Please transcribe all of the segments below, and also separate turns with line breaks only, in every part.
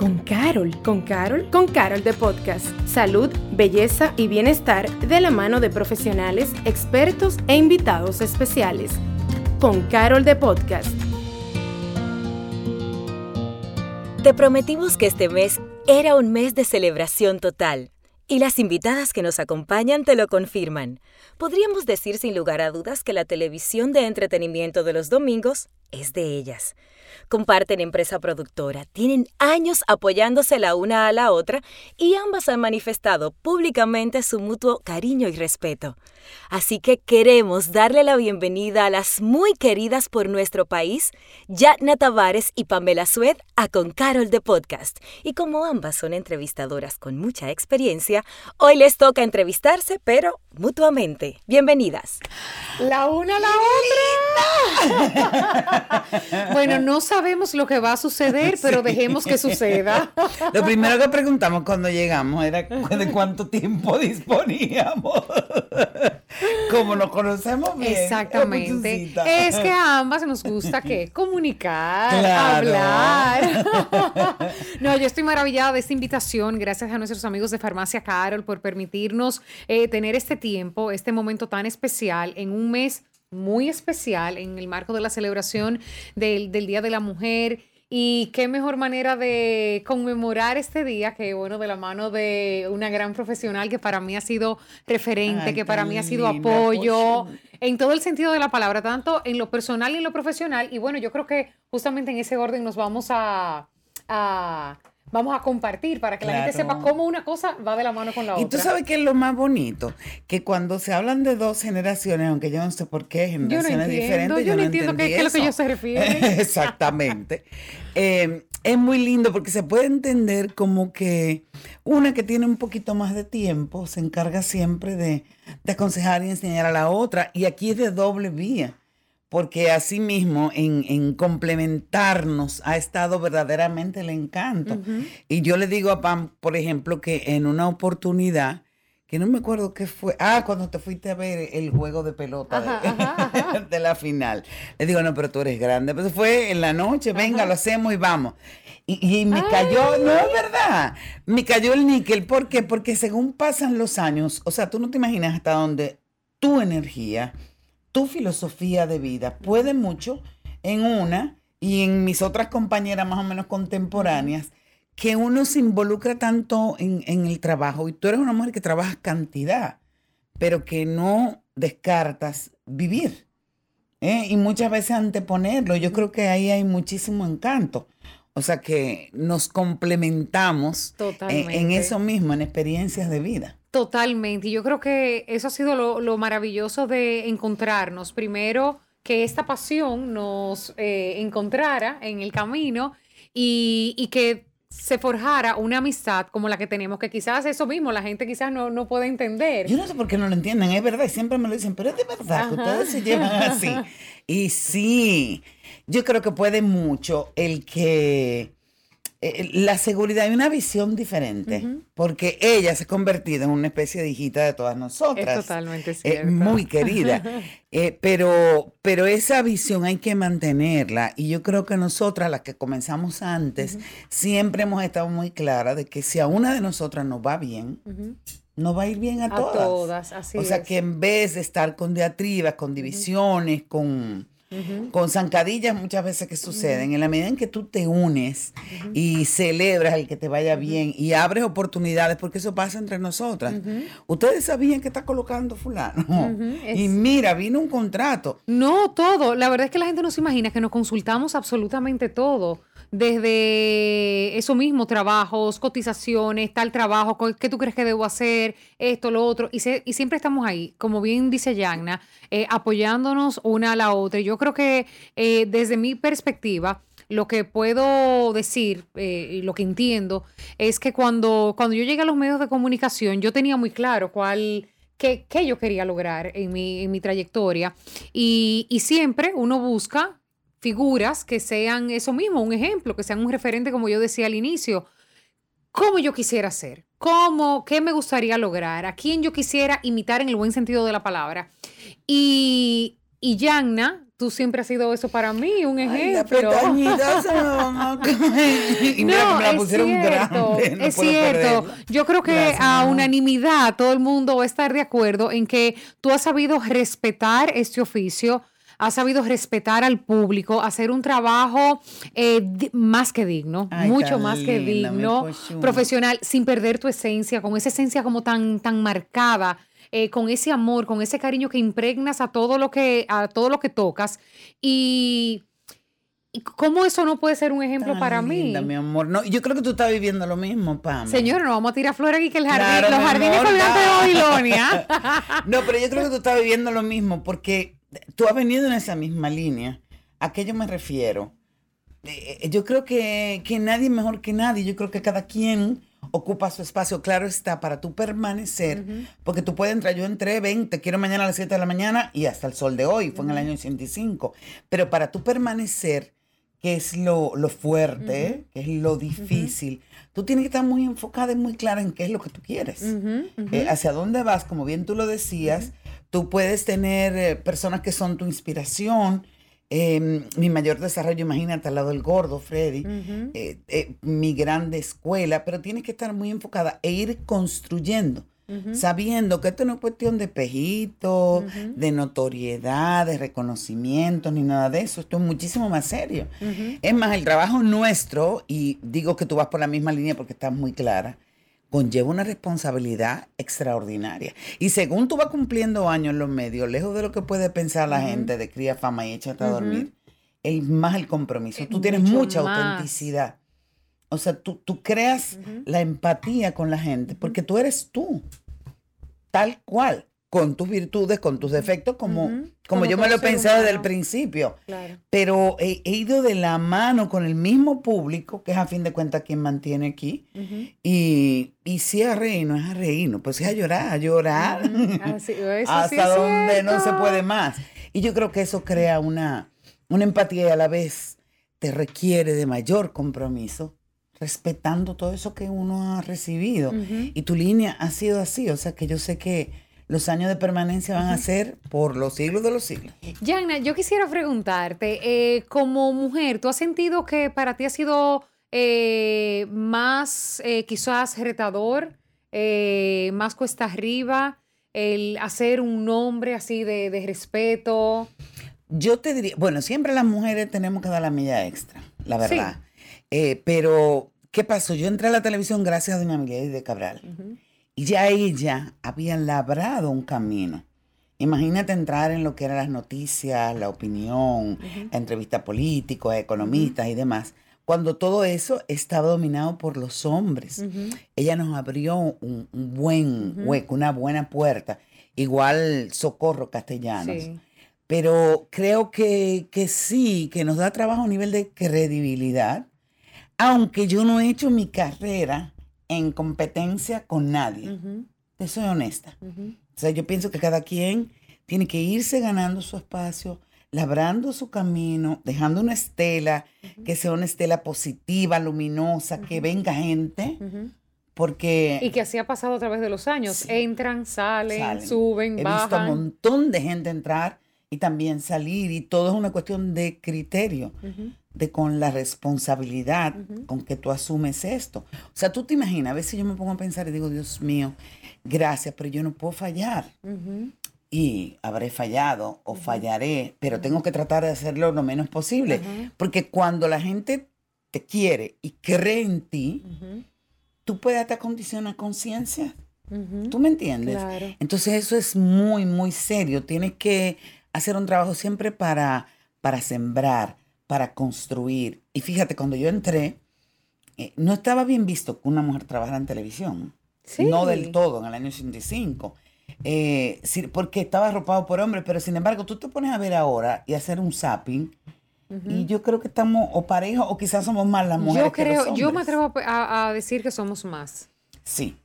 con Carol. ¿Con Carol? Con Carol de Podcast. Salud, belleza y bienestar de la mano de profesionales, expertos e invitados especiales. Con Carol de Podcast.
Te prometimos que este mes era un mes de celebración total. Y las invitadas que nos acompañan te lo confirman. Podríamos decir sin lugar a dudas que la televisión de entretenimiento de los domingos es de ellas. Comparten empresa productora, tienen años apoyándose la una a la otra y ambas han manifestado públicamente su mutuo cariño y respeto. Así que queremos darle la bienvenida a las muy queridas por nuestro país, Yatna Tavares y Pamela Sued, a Con Carol de Podcast. Y como ambas son entrevistadoras con mucha experiencia, hoy les toca entrevistarse, pero mutuamente. Bienvenidas.
La una a la otra. bueno, no sabemos lo que va a suceder, pero dejemos que suceda.
Lo primero que preguntamos cuando llegamos era de cuánto tiempo disponíamos. Como nos conocemos bien.
Exactamente. Es que a ambas nos gusta que comunicar, hablar. no, yo estoy maravillada de esta invitación. Gracias a nuestros amigos de Farmacia Carol por permitirnos eh, tener este tiempo, este momento tan especial en un mes muy especial en el marco de la celebración del, del Día de la Mujer. Y qué mejor manera de conmemorar este día que, bueno, de la mano de una gran profesional que para mí ha sido referente, que para mí ha sido apoyo, en todo el sentido de la palabra, tanto en lo personal y en lo profesional. Y bueno, yo creo que justamente en ese orden nos vamos a, a vamos a compartir para que la gente sepa cómo una cosa va de la mano con la otra.
Y tú sabes que es lo más bonito, que cuando se hablan de dos generaciones, aunque yo no sé por qué, generaciones diferentes,
yo, no entiendo qué, es lo que ellos se refieren.
Exactamente. Eh, es muy lindo porque se puede entender como que una que tiene un poquito más de tiempo se encarga siempre de, de aconsejar y enseñar a la otra, y aquí es de doble vía porque así mismo en, en, complementarnos ha estado verdaderamente el encanto. Y yo le digo a Pam, por ejemplo, que en una oportunidad, que no me acuerdo qué fue, ah, cuando te fuiste a ver el juego de pelota de, la final. Le digo, no, pero tú eres grande. Pero fue en la noche, venga, lo hacemos y vamos. Y, me cayó, no es verdad, me cayó el níquel. ¿Por qué? Porque según pasan los años, o sea, tú no te imaginas hasta dónde tu energía tu filosofía de vida puede mucho en una y en mis otras compañeras más o menos contemporáneas, que uno se involucra tanto en, el trabajo y tú eres una mujer que trabajas cantidad, pero que no descartas vivir. ¿eh? Y muchas veces anteponerlo. Yo creo que ahí hay muchísimo encanto. O sea que nos complementamos en, en, eso mismo, en experiencias de vida.
Totalmente. Y yo creo que eso ha sido lo, maravilloso de encontrarnos. Primero, que esta pasión nos eh, encontrara en el camino y, que se forjara una amistad como la que tenemos, que quizás eso mismo la gente quizás no, no puede entender.
Yo no sé por qué no lo entienden, es verdad, siempre me lo dicen, pero es de verdad que ustedes se llevan así. Y sí, yo creo que puede mucho el que eh, la seguridad y una visión diferente, porque ella se ha convertido en una especie de hijita de todas nosotras.
Es totalmente cierto.
muy querida. Eh, pero, pero esa visión hay que mantenerla y yo creo que nosotras, las que comenzamos antes, siempre hemos estado muy claras de que si a una de nosotras nos va bien, nos va a ir bien a, a todas.
todas así
o sea que en vez de estar con diatribas, con divisiones, con con zancadillas muchas veces que suceden, en la medida en que tú te unes y celebras el que te vaya bien y abres oportunidades, porque eso pasa entre nosotras. Ustedes sabían que está colocando fulano. Y mira, vino un contrato.
No, todo. La verdad es que la gente no se imagina que nos consultamos absolutamente todo desde eso mismo, trabajos, cotizaciones, tal trabajo, ¿qué tú crees que debo hacer? Esto, lo otro. Y, y siempre estamos ahí, como bien dice Yagna, eh, apoyándonos una a la otra. Yo creo que eh, desde mi perspectiva, lo que puedo decir eh, y lo que entiendo es que cuando, cuando yo llegué a los medios de comunicación, yo tenía muy claro cuál... Qué, yo quería lograr en mi, en mi trayectoria. Y siempre uno busca figuras que sean eso mismo, un ejemplo, que sean un referente, como yo decía al inicio. ¿Cómo yo quisiera ser? ¿Cómo? ¿Qué me gustaría lograr? ¿A quién yo quisiera imitar en el buen sentido de la palabra? Y, y Yanna tú siempre has sido eso para mí, un
Ay, la
ejemplo.
se me van a caer. Y mira que me la
es cierto,
grande, no
es
puedo
cierto.
perderla.
Yo creo que
Gracias,
a unanimidad todo el mundo va a estar de acuerdo en que tú has sabido respetar este oficio, has sabido respetar al público, hacer un trabajo eh, más que digno,
Ay,
mucho más que digno, profesional, sin perder tu esencia, con esa esencia como tan, tan marcada. eh, con ese amor, con ese cariño que impregnas a todo lo que, a todo lo que tocas. Y, y cómo eso no puede ser un ejemplo
Tan
para mí.
mi amor. No, yo creo que tú estás viviendo lo mismo, Pam.
Señor, no vamos a tirar flores aquí que el jardín,
Claro,
los jardines colgantes de. Babilonia.
No, pero yo creo que tú estás viviendo lo mismo porque tú has venido en esa misma línea. ¿A qué yo me refiero? Eh, eh, yo creo que, que nadie mejor que nadie. Yo creo que cada quien ocupa su espacio. Claro está, para tú permanecer. Porque tú puedes entrar, yo entré, ven, te quiero mañana a las 7 de la mañana y hasta el sol de hoy, fue en el año 85. Pero para tú permanecer, que es lo, lo fuerte, que es lo difícil, tú tienes que estar muy enfocada y muy clara en qué es lo que tú quieres. Eh, hacia dónde vas, como bien tú lo decías, tú puedes tener eh, personas que son tu inspiración. Eh, mi mayor desarrollo, imagínate, al lado del gordo, Freddy, eh, eh, mi grande escuela, pero tienes que estar muy enfocada e ir construyendo, sabiendo que esto no es cuestión de pejito, de notoriedad, de reconocimiento, ni nada de eso. Esto es muchísimo más serio. Es más, el trabajo nuestro, y digo que tú vas por la misma línea porque estás muy clara, conlleva una responsabilidad extraordinaria. Y según tú vas cumpliendo años en los medios, lejos de lo que puede pensar la gente de cría fama y échate a dormir, el más el compromiso. Tú tienes mucha
más.
autenticidad. O sea, tú, tú creas la empatía con la gente porque tú eres tú, tal cual, con tus virtudes, con tus defectos, como, como,
Como
yo me lo
ser
pensé desde el principio.
Claro.
pero he, he ido de la mano con el mismo público, que es a fin de cuentas quien mantiene aquí, y, y si es a reír, no es a reírnos, pues es a llorar, a llorar,
eso sí
hasta donde no se puede más. Y yo creo que eso crea una, una empatía y a la vez te requiere de mayor compromiso, respetando todo eso que uno ha recibido. Y tu línea ha sido así, o sea que yo sé que los años de permanencia van a ser por los siglos de los siglos.
Yanna, yo quisiera preguntarte, eh, como mujer, ¿tú has sentido que para ti ha sido eh, más eh, quizás retador, más cuesta arriba, el hacer un nombre así de, de respeto?
Yo te diría, bueno, siempre las mujeres tenemos que dar la milla extra, la
Sí.
verdad. Eh, pero, ¿qué pasó? Yo entré a la televisión gracias a doña Milady de Cabral. Y ya ella había labrado un camino. Imagínate entrar en lo que eran las noticias, la opinión, la entrevista políticos, economistas y demás, cuando todo eso estaba dominado por los hombres. Ella nos abrió un, un buen hueco, una buena puerta. Igual Socorro Castellanos.
Sí.
Pero creo que, que sí, que nos da trabajo a nivel de credibilidad, aunque yo no he hecho mi carrera en competencia con nadie. Te soy honesta.
ujú.
O sea, yo pienso que cada quien tiene que irse ganando su espacio, labrando su camino, dejando una estela, que sea una estela positiva, luminosa, que venga gente, porque
Y que así ha pasado a través de los años.
Sí.
Entran, salen,
salen.
suben,
He visto a un
bajan.
montón de gente entrar y también salir y todo es una cuestión de criterio, de con la responsabilidad con que tú asumes esto. O sea, tú te imaginas, a veces yo me pongo a pensar y digo, Dios mío, gracias, pero yo no puedo fallar. Y habré fallado o fallaré, pero tengo que tratar de hacerlo lo menos posible. Porque cuando la gente te quiere y cree en ti, tú puedes hasta condicionar conciencia. ¿Tú me entiendes?
Claro.
Entonces eso es muy, muy serio. Tienes que hacer un trabajo siempre para, para sembrar, para construir. Y fíjate, cuando yo entré, eh, no estaba bien visto que una mujer trabajara en televisión.
Sí.
No del todo, en el año 85. Eh, sí, porque estaba arropado por hombres, pero sin embargo, tú te pones a ver ahora y hacer un zapping. Y yo creo que estamos o parejos o quizás somos más las mujeres.
Yo
que los
creo, yo me atrevo a, decir que somos más.
Sí,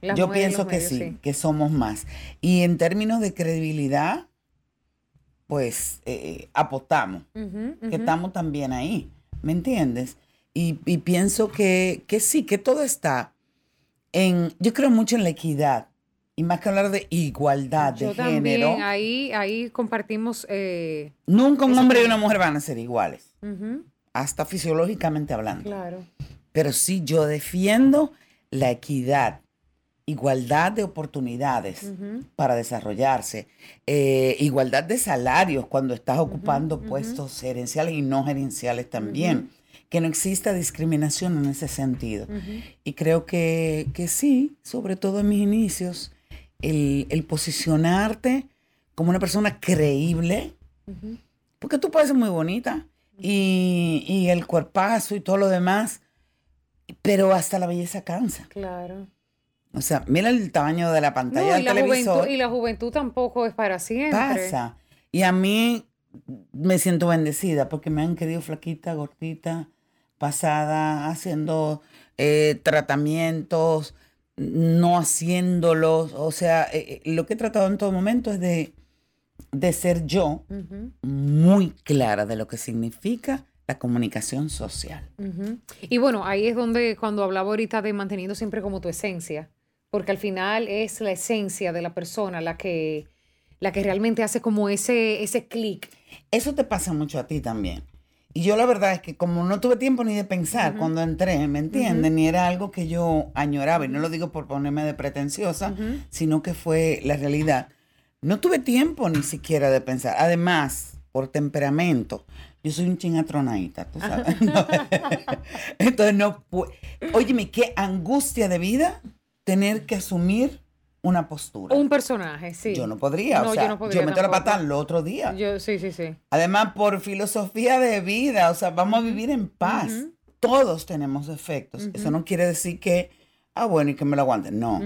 Las
yo pienso que
medios,
sí, que somos más. Y en términos de credibilidad, pues eh, apostamos,
Ujú,
que estamos también ahí, ¿me entiendes? Y, y pienso que, que sí, que todo está en, yo creo mucho en la equidad y más que hablar de igualdad de género,
ahí, ahí compartimos. eh,
nunca un hombre y una mujer van a ser iguales, hasta fisiológicamente hablando.
claro.
Pero sí, yo defiendo la equidad, igualdad de oportunidades para desarrollarse, eh, igualdad de salarios cuando estás ocupando puestos gerenciales y no gerenciales también, que no exista discriminación en ese sentido. Y creo que, que sí, sobre todo en mis inicios, el, el posicionarte como una persona creíble, porque tú puedes ser muy bonita y, y el cuerpazo y todo lo demás, pero hasta la belleza cansa.
Claro.
O sea, mira el tamaño de la pantalla
No, y
del
la,
televisor.
juventud, y la juventud tampoco es para siempre.
pasa. Y a mí me siento bendecida porque me han querido flaquita, gordita, pasada, haciendo eh, tratamientos, no haciéndolos. O sea, eh, eh, lo que he tratado en todo momento es de, de ser yo
Ujú,
muy clara de lo que significa la comunicación social.
ujú. Y bueno, ahí es donde cuando hablaba ahorita de manteniendo siempre como tu esencia, porque al final es la esencia de la persona la que, la que realmente hace como ese, ese clic.
Eso te pasa mucho a ti también. Y yo la verdad es que como no tuve tiempo ni de pensar cuando entré, ¿me entienden? Ni era algo que yo añoraba, y no lo digo por ponerme de pretenciosa, sino que fue la realidad. No tuve tiempo ni siquiera de pensar. Además, por temperamento, yo soy un chingatronadita, tú sabes. Entonces no. Óyeme, qué angustia de vida tener que asumir una postura.
Un personaje, sí.
Yo no podría,
No,
o
yo
sea,
no podría
meto la pata el otro día.
Yo, sí, sí, sí.
Además, por filosofía de vida, o sea, vamos a vivir en paz. Todos tenemos defectos. Eso no quiere decir que, ah, bueno, y que me lo aguanten. No.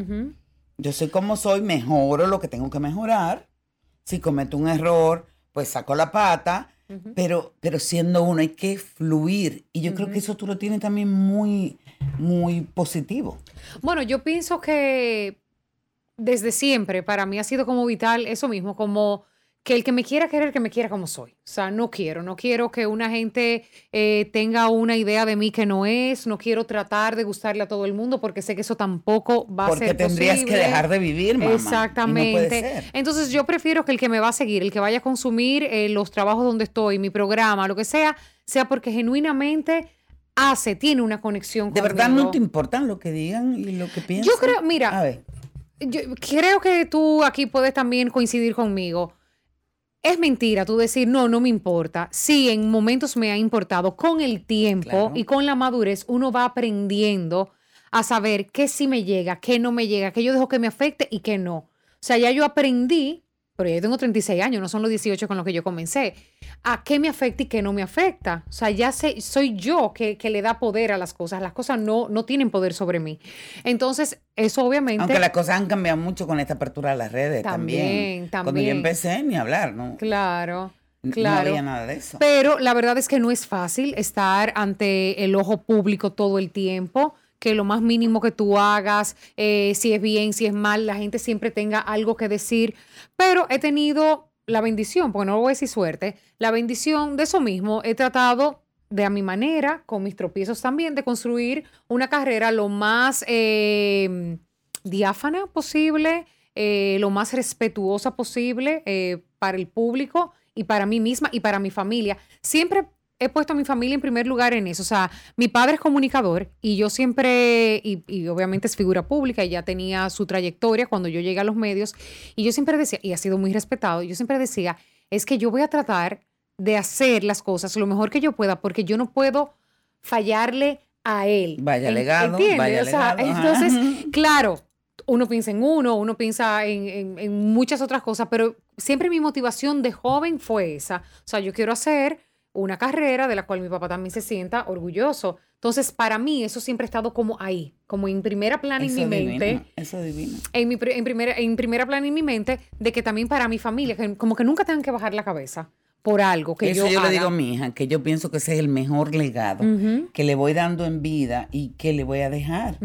Yo soy como soy, mejoro lo que tengo que mejorar. Si cometo un error, pues saco la pata. Pero, pero siendo uno hay que fluir. Y yo creo que eso tú lo tienes también muy, muy positivo.
Bueno, yo pienso que desde siempre para mí ha sido como vital eso mismo, como que el que me quiera querer, que me quiera como soy. O sea, no quiero, no quiero que una gente eh, tenga una idea de mí que no es, no quiero tratar de gustarle a todo el mundo porque sé que eso tampoco va a
Porque
ser
tendrías que
posible.
dejar de vivir, mamá. y no puede
Exactamente.
ser.
Entonces yo prefiero que el que me va a seguir, el que vaya a consumir eh, los trabajos donde estoy, mi programa, lo que sea, sea porque genuinamente hace, tiene una conexión
¿De verdad no te importan lo que digan y lo que piensan?
Yo creo, mira,
A ver.
yo creo que tú aquí puedes también coincidir conmigo. Es mentira tú decir, no, no me importa. Sí, en momentos me ha importado. Con el tiempo
Claro.
y con la madurez, uno va aprendiendo a saber qué sí me llega, qué no me llega, qué yo dejo que me afecte y qué no. O sea, ya yo aprendí, pero ya yo tengo 36 años, no son los 18 con los que yo comencé, a qué me afecta y qué no me afecta. O sea, ya sé, soy yo que, que le da poder a las cosas. Las cosas no, no tienen poder sobre mí. Entonces, eso obviamente...
Aunque las cosas han cambiado mucho con esta apertura de las redes también.
También,
Cuando yo
también.
empecé, ni hablar, ¿no?
Claro, claro.
No había nada de eso.
Pero la verdad es que no es fácil estar ante el ojo público todo el tiempo, que lo más mínimo que tú hagas, eh, si es bien, si es mal, la gente siempre tenga algo que decir. Pero he tenido la bendición, porque no voy a decir suerte, la bendición de eso mismo. He tratado de a mi manera, con mis tropiezos también, de construir una carrera lo más eh, diáfana posible, eh, lo más respetuosa posible para el público y para mí misma y para mi familia. Siempre he puesto a mi familia en primer lugar en eso. O sea, mi padre es comunicador y yo siempre, y, y obviamente es figura pública y ya tenía su trayectoria cuando yo llegué a los medios. Y yo siempre decía, y ha sido muy respetado, yo siempre decía, es que yo voy a tratar de hacer las cosas lo mejor que yo pueda porque yo no puedo fallarle a él.
Vaya legado, vaya
O sea,
legado, ajá.
entonces, claro, uno piensa en uno, uno piensa en, en- en muchas otras cosas, pero siempre mi motivación de joven fue esa. O sea, yo quiero hacer una carrera de la cual mi papá también se sienta orgulloso. Entonces, para mí, eso siempre ha estado como ahí, como en primera plana en mi mente
Eso es divino.
en, mi, en, primera, en primera plana en mi mente de que también para mi familia, que como que nunca tengan que bajar la cabeza por algo que
Eso
yo,
yo, le digo a mi hija, que yo pienso que ese es el mejor legado que le voy dando en vida y que le voy a dejar.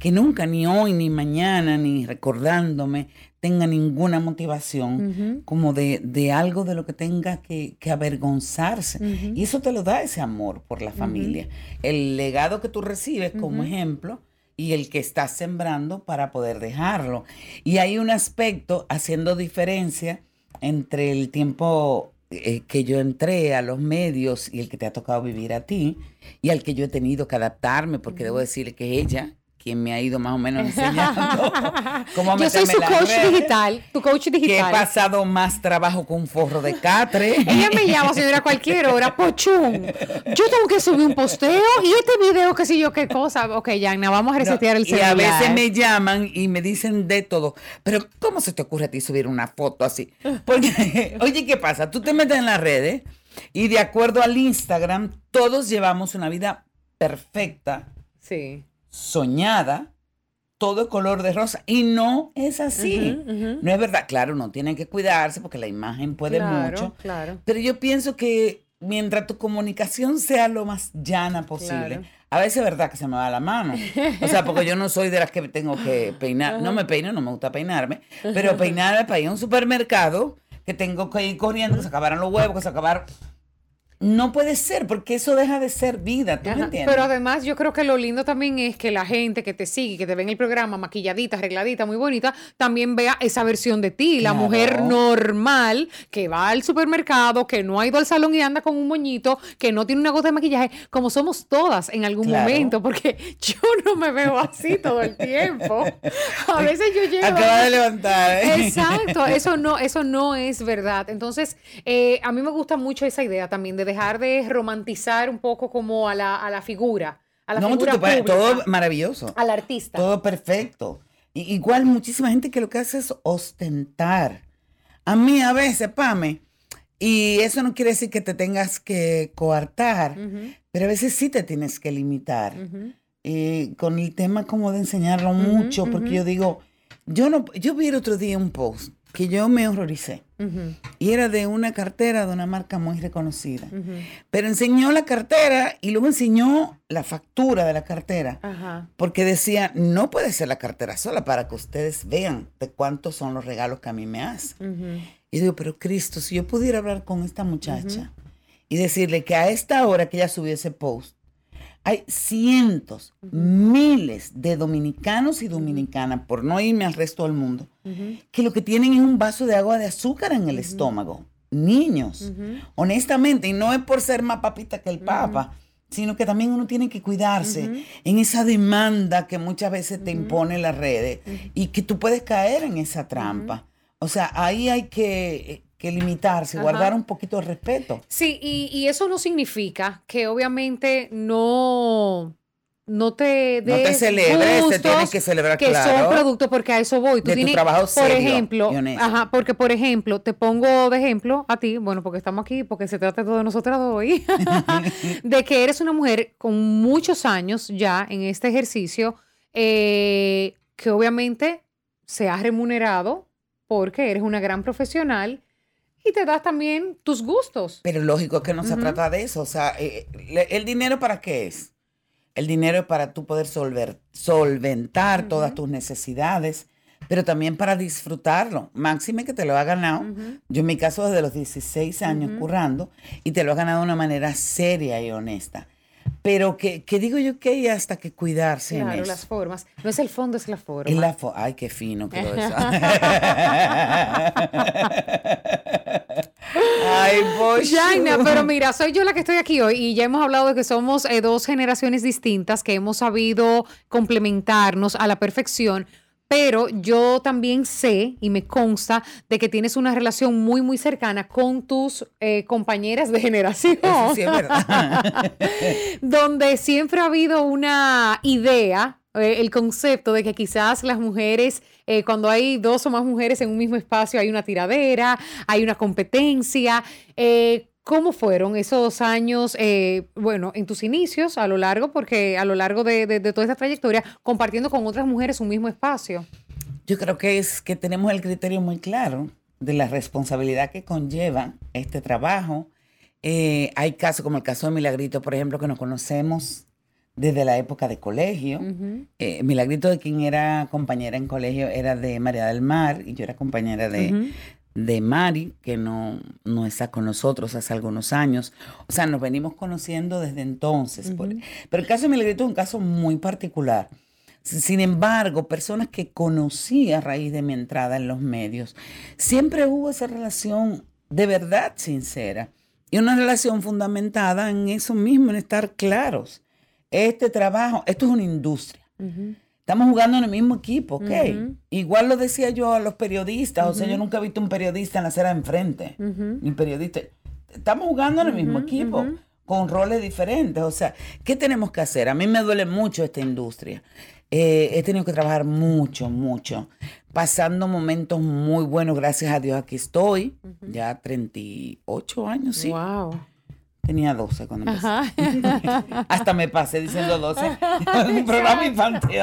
Que nunca, ni hoy, ni mañana, ni recordándome, tenga ninguna motivación como de, de algo de lo que tenga que, que avergonzarse. Y eso te lo da ese amor por la familia. El legado que tú recibes como ejemplo, y el que estás sembrando para poder dejarlo. Y hay un aspecto haciendo diferencia entre el tiempo eh, que yo entré a los medios y el que te ha tocado vivir a ti y al que yo he tenido que adaptarme, porque debo decirle que ella quien me ha ido más o menos enseñando
cómo Yo soy su coach digital, tu coach digital.
Que he pasado más trabajo con un forro de catre.
Ella me llama, señora, cualquier hora, pochún. Yo tengo que subir un posteo y este video, qué sé yo, qué cosa. Ok, Yana, vamos a resetear el celular.
Y a veces me llaman y me dicen de todo. Pero, ¿cómo se te ocurre a ti subir una foto así? Porque, oye, ¿qué pasa? Tú te metes en las redes y de acuerdo al Instagram, todos llevamos una vida perfecta.
Sí
soñada, todo color de rosa. Y no es así. No es verdad. Claro, no tienen que cuidarse porque la imagen puede mucho.
Claro.
Pero yo pienso que mientras tu comunicación sea lo más llana posible, a veces es verdad que se me va la mano. O sea, porque yo no soy de las que tengo que peinar. No me peino, no me gusta peinarme. Pero peinarme para ir a un supermercado que tengo que ir corriendo, que se acabaron los huevos, que se acabaron no puede ser, porque eso deja de ser vida, ¿tú me entiendes?
Pero además yo creo que lo lindo también es que la gente que te sigue, que te ve en el programa maquilladita, arregladita, muy bonita, también vea esa versión de ti, la mujer normal que va al supermercado, que no ha ido al salón y anda con un moñito, que no tiene una gota de maquillaje, como somos todas en algún momento, porque yo no me veo así todo el tiempo. A veces yo llego...
Acaba de levantar.
¿eh? Exacto, eso no, eso no es verdad. Entonces, eh, a mí me gusta mucho esa idea también de dejar de romantizar un poco como a la, a la figura. A la no, figura
tú todo maravilloso.
Al artista.
Todo perfecto. igual muchísima gente que lo que hace es ostentar. A mí a veces, Pame, y eso no quiere decir que te tengas que coartar, pero a veces sí te tienes que limitar. y con el tema como de enseñarlo mucho, porque yo digo, yo no, yo vi el otro día un post que yo me horroricé. Y era de una cartera de una marca muy reconocida. Pero enseñó la cartera y luego enseñó la factura de la cartera. Porque decía, no puede ser la cartera sola para que ustedes vean de cuántos son los regalos que a mí me hace. Y digo, pero Cristo, si yo pudiera hablar con esta muchacha y decirle que a esta hora que ella subió ese post, hay cientos, miles de dominicanos y dominicanas, por no irme al resto del mundo, que lo que tienen es un vaso de agua de azúcar en el estómago. Niños, honestamente, y no es por ser más papita que el papa, sino que también uno tiene que cuidarse en esa demanda que muchas veces te impone las redes y que tú puedes caer en esa trampa. O sea, ahí hay que que limitarse, guardar un poquito de respeto.
Sí, y, eso no significa que obviamente no no te
no te celebres, te tienes que celebrar
que
son
productos porque a eso voy.
Tú de tu trabajo
por ejemplo, ajá, porque por ejemplo, te pongo de ejemplo a ti, bueno, porque estamos aquí, porque se trata de todo de nosotras hoy, de que eres una mujer con muchos años ya en este ejercicio, eh, que obviamente se ha remunerado porque eres una gran profesional y te das también tus gustos.
Pero lógico que no se trata de eso. O sea, eh, ¿el dinero para qué es? El dinero es para tú poder solventar todas tus necesidades, pero también para disfrutarlo. Máxime que te lo ha ganado. Yo en mi caso desde los 16 años currando y te lo ha ganado de una manera seria y honesta. Pero que, digo yo que hay hasta que cuidarse
claro,
en
las formas. No es el fondo, es la forma.
la Ay, qué fino quedó eso. Ay,
Jaina, pero mira, soy yo la que estoy aquí hoy y ya hemos hablado de que somos eh, dos generaciones distintas que hemos sabido complementarnos a la perfección pero yo también sé y me consta de que tienes una relación muy, muy cercana con tus eh, compañeras de generación.
sí es verdad.
donde siempre ha habido una idea, eh, el concepto de que quizás las mujeres, eh, cuando hay dos o más mujeres en un mismo espacio, hay una tiradera, hay una competencia. ¿Cómo fueron esos años, eh, bueno, en tus inicios, a lo largo, porque a lo largo de, toda esta trayectoria, compartiendo con otras mujeres un mismo espacio?
Yo creo que es que tenemos el criterio muy claro de la responsabilidad que conlleva este trabajo. Eh, hay casos como el caso de Milagrito, por ejemplo, que nos conocemos desde la época de colegio. Eh, Milagrito, de quien era compañera en colegio, era de María del Mar y yo era compañera de, de Mari, que no, no está con nosotros hace algunos años. O sea, nos venimos conociendo desde entonces. Pero el caso de Milagrito es un caso muy particular, Sin embargo, personas que conocí a raíz de mi entrada en los medios, siempre hubo esa relación de verdad sincera y una relación fundamentada en eso mismo, en estar claros. Este trabajo, esto es una industria. Estamos jugando en el mismo equipo, ¿ok? Igual lo decía yo a los periodistas, o sea, yo nunca he visto un periodista en la acera enfrente, ni periodista. Estamos jugando en el mismo equipo, con roles diferentes, o sea, ¿qué tenemos que hacer? A mí me duele mucho esta industria. Eh, he tenido que trabajar mucho, mucho, pasando momentos muy buenos, gracias a Dios aquí estoy, ya 38 años, sí.
Wow.
Tenía 12 cuando empecé. Hasta me pasé diciendo 12. un programa infantil.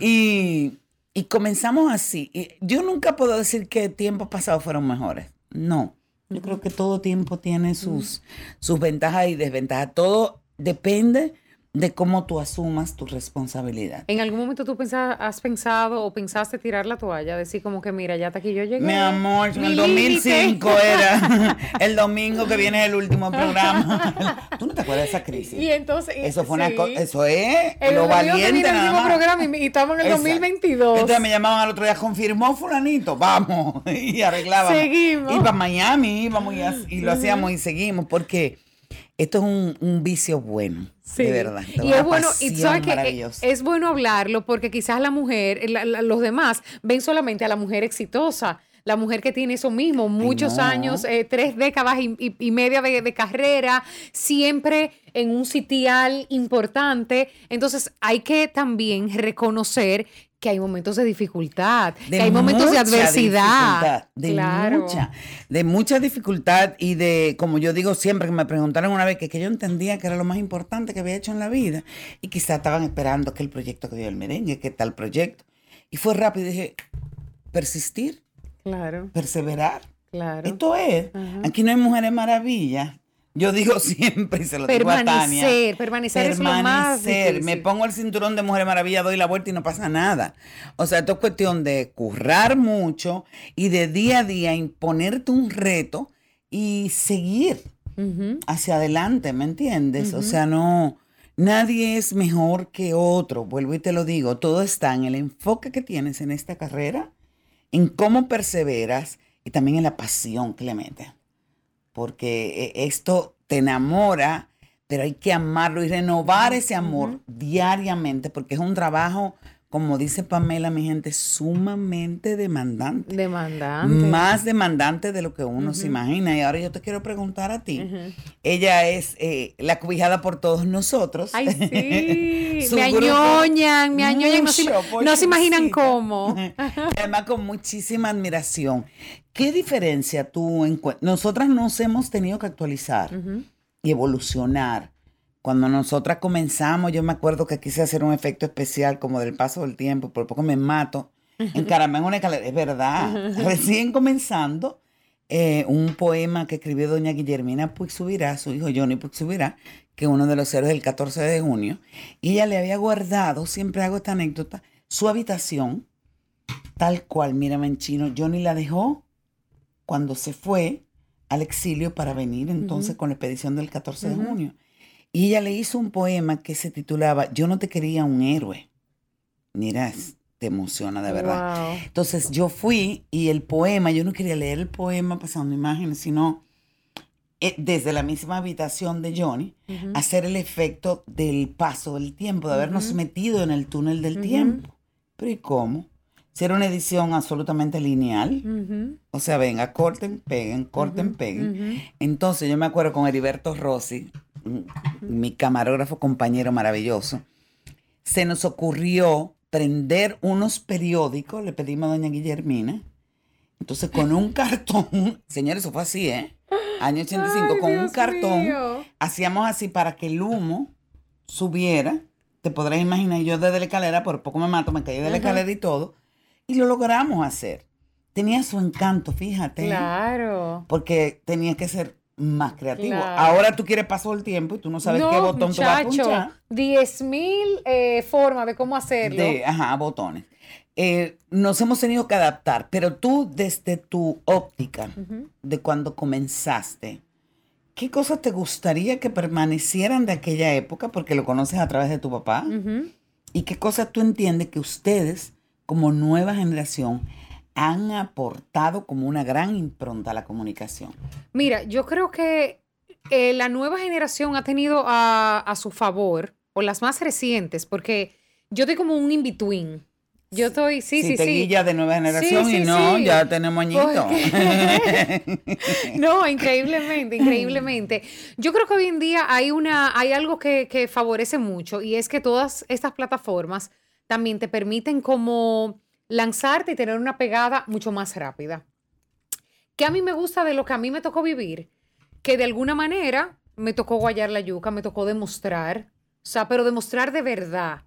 y, y, comenzamos así. yo nunca puedo decir que tiempos pasados fueron mejores. No. Yo creo que todo tiempo tiene sus, sus ventajas y desventajas. Todo depende de cómo tú asumas tu responsabilidad.
¿En algún momento tú has pensado o pensaste tirar la toalla? Decir como que mira, ya hasta aquí yo llegué.
Mi amor, en el 2005 era el domingo que viene el último programa. ¿Tú no te acuerdas de esa crisis?
Y entonces...
Eso fue una cosa, eso es lo valiente
el último programa y, estamos en el 2022.
Entonces me llamaban al otro día, confirmó fulanito, vamos, y arreglábamos.
Seguimos.
Y para Miami íbamos y, y lo hacíamos y seguimos, porque esto es un, vicio bueno, de verdad.
Y es bueno, y sabes que es, bueno hablarlo porque quizás la mujer, los demás ven solamente a la mujer exitosa la mujer que tiene eso mismo, muchos años, eh, tres décadas y, media de, de, carrera, siempre en un sitial importante. Entonces hay que también reconocer que hay momentos de dificultad, que hay momentos de adversidad.
De mucha, de mucha dificultad y de, como yo digo siempre, que me preguntaron una vez que, que yo entendía que era lo más importante que había hecho en la vida y quizás estaban esperando que el proyecto que dio el merengue, que tal proyecto. Y fue rápido y dije, persistir,
claro.
perseverar.
Claro.
Esto es, aquí no hay mujeres maravillas, yo digo siempre y se lo digo a Tania.
Permanecer, permanecer es lo más difícil.
Me pongo el cinturón de Mujer Maravilla, doy la vuelta y no pasa nada. O sea, esto es cuestión de currar mucho y de día a día imponerte un reto y seguir hacia adelante, ¿me entiendes? O sea, no, nadie es mejor que otro, vuelvo y te lo digo, todo está en el enfoque que tienes en esta carrera, en cómo perseveras y también en la pasión que le metes porque eh, esto te enamora, pero hay que amarlo y renovar ese amor diariamente, porque es un trabajo, como dice Pamela, mi gente, sumamente demandante.
Demandante.
Más demandante de lo que uno se imagina. Y ahora yo te quiero preguntar a ti. Ella es eh, la cobijada por todos nosotros.
Ay, sí. me añoñan, me añoñan. no, se, no se imaginan cómo.
Además, con muchísima admiración. ¿Qué diferencia tú encuentras? Nosotras nos hemos tenido que actualizar y evolucionar. Cuando nosotras comenzamos, yo me acuerdo que quise hacer un efecto especial como del paso del tiempo, por poco me mato. En Caramel una escalera, es verdad. Recién comenzando, eh, un poema que escribió doña Guillermina Puig su hijo Johnny Puig Subirá, que es uno de los héroes del 14 de junio, y ella le había guardado, siempre hago esta anécdota, su habitación, tal cual, mírame en chino, Johnny la dejó cuando se fue al exilio para venir entonces con la expedición del 14 de junio. Y ella le hizo un poema que se titulaba Yo no te quería un héroe. Mira, te emociona de verdad. Entonces yo fui y el poema, yo no quería leer el poema pasando imágenes, sino eh, desde la misma habitación de Johnny, hacer el efecto del paso del tiempo, de habernos metido en el túnel del tiempo. Pero ¿y cómo? si era una edición absolutamente lineal. O sea, venga, corten, peguen, corten, peguen. Entonces yo me acuerdo con Heriberto Rossi, mi camarógrafo compañero maravilloso, se nos ocurrió prender unos periódicos, le pedimos a doña Guillermina. Entonces con un cartón, señores, eso fue así, ¿eh? Año 85, con un cartón, hacíamos así para que el humo subiera. Te podrás imaginar, yo desde la escalera, por poco me mato, me caí de la escalera y todo y lo logramos hacer. Tenía su encanto, fíjate.
Claro.
Porque tenía que ser más creativo. Ahora tú quieres pasar el tiempo y tú no sabes qué botón tú vas a punchar.
10 mil eh, formas de cómo hacerlo.
De, ajá, botones. Eh, nos hemos tenido que adaptar, pero tú desde tu óptica de cuando comenzaste, ¿qué cosas te gustaría que permanecieran de aquella época? Porque lo conoces a través de tu papá. ¿Y qué cosas tú entiendes que ustedes, como nueva generación, han aportado como una gran impronta a la comunicación?
Mira, yo creo que eh, la nueva generación ha tenido a, a su favor, o las más recientes, porque yo estoy como un in-between. Yo estoy, sí,
si
sí,
te
sí.
guillas de nueva generación
sí,
y no,
sí.
ya tenemos añitos.
No, increíblemente, increíblemente. Yo creo que hoy en día hay una, hay algo que, que favorece mucho y es que todas estas plataformas también te permiten como lanzarte y tener una pegada mucho más rápida. Que a mí me gusta de lo que a mí me tocó vivir, que de alguna manera me tocó guayar la yuca, me tocó demostrar, o sea, pero demostrar de verdad,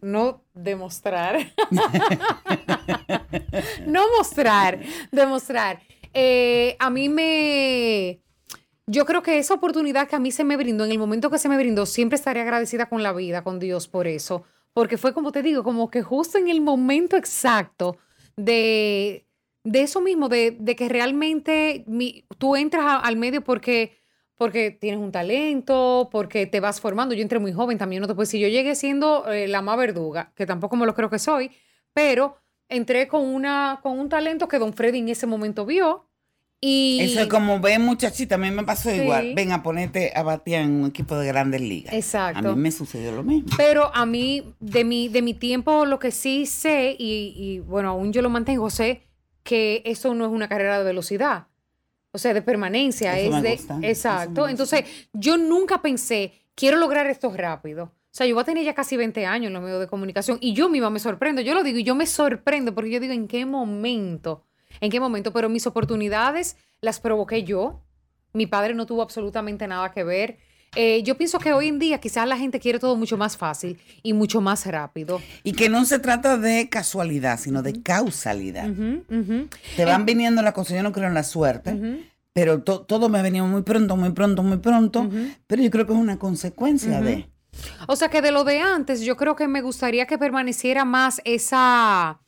no demostrar. no mostrar, demostrar. Eh, a mí me... Yo creo que esa oportunidad que a mí se me brindó, en el momento que se me brindó, siempre estaré agradecida con la vida, con Dios por eso. Porque fue como te digo, como que justo en el momento exacto de, de eso mismo, de, de que realmente mi- tú entras al medio porque, porque tienes un talento, porque te vas formando. Yo entré muy joven también, no te puedo decir, yo llegué siendo eh, la más verduga, que tampoco me lo creo que soy, pero entré con, una, con un talento que don Freddy en ese momento vio. Y
Eso es como ven muchachita, a mí me pasó
Sí.
igual. Ven a ponerte a batir en un equipo de grandes ligas.
Exacto.
A mí me sucedió lo mismo.
Pero a mí, de mi, de mi tiempo, lo que sí sé, y, y, bueno, aún yo lo mantengo, sé que eso no es una carrera de velocidad. O sea, de permanencia.
Eso
es
me
de.
gusta, me
Exacto.
gusta.
Entonces, yo nunca pensé, quiero lograr esto rápido. O sea, yo voy a tener ya casi 20 años en los medios de comunicación y yo misma me sorprendo. Yo lo digo y yo me sorprendo porque yo digo, ¿en qué momento? ¿En qué momento? Pero mis oportunidades las provoqué yo. Mi padre no tuvo absolutamente nada que ver. Eh, yo pienso que hoy en día quizás la gente quiere todo mucho más fácil y mucho más rápido.
Y que no se trata de casualidad, sino de causalidad.
Ujú.
Te van viniendo las cosas, yo no creo en la suerte,
Ujú.
pero to- todo me ha venido muy pronto, muy pronto, muy pronto, pero yo creo que es una consecuencia de...
O sea que de lo de antes, yo creo que me gustaría que permaneciera más esa,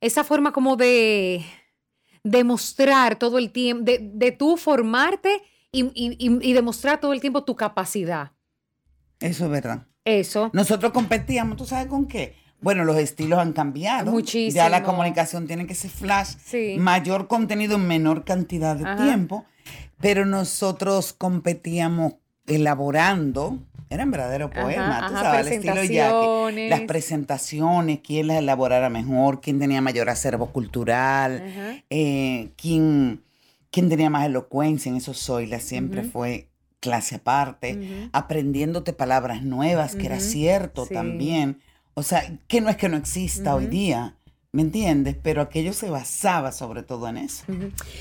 esa forma como de demostrar todo el tiempo, de, de tú formarte y, y- y- demostrar todo el tiempo tu capacidad.
Eso es verdad.
Eso.
Nosotros competíamos, ¿tú sabes con qué? Bueno, los estilos han cambiado.
Muchísimo.
Ya la comunicación tiene que ser flash,
Sí.
mayor contenido en menor cantidad de
Ajá.
tiempo, pero nosotros competíamos elaborando, eran verdaderos
Ajá,
poemas, tú
ajá,
sabes, al estilo Jackie, las presentaciones, quién las elaborara mejor, quién tenía mayor acervo cultural, eh, quién, quién tenía más elocuencia en esos Zoila, siempre fue clase aparte, aprendiéndote palabras nuevas, que era cierto
sí.
también. O sea, que no es que no exista hoy día, ¿me entiendes? Pero aquello se basaba sobre todo en eso.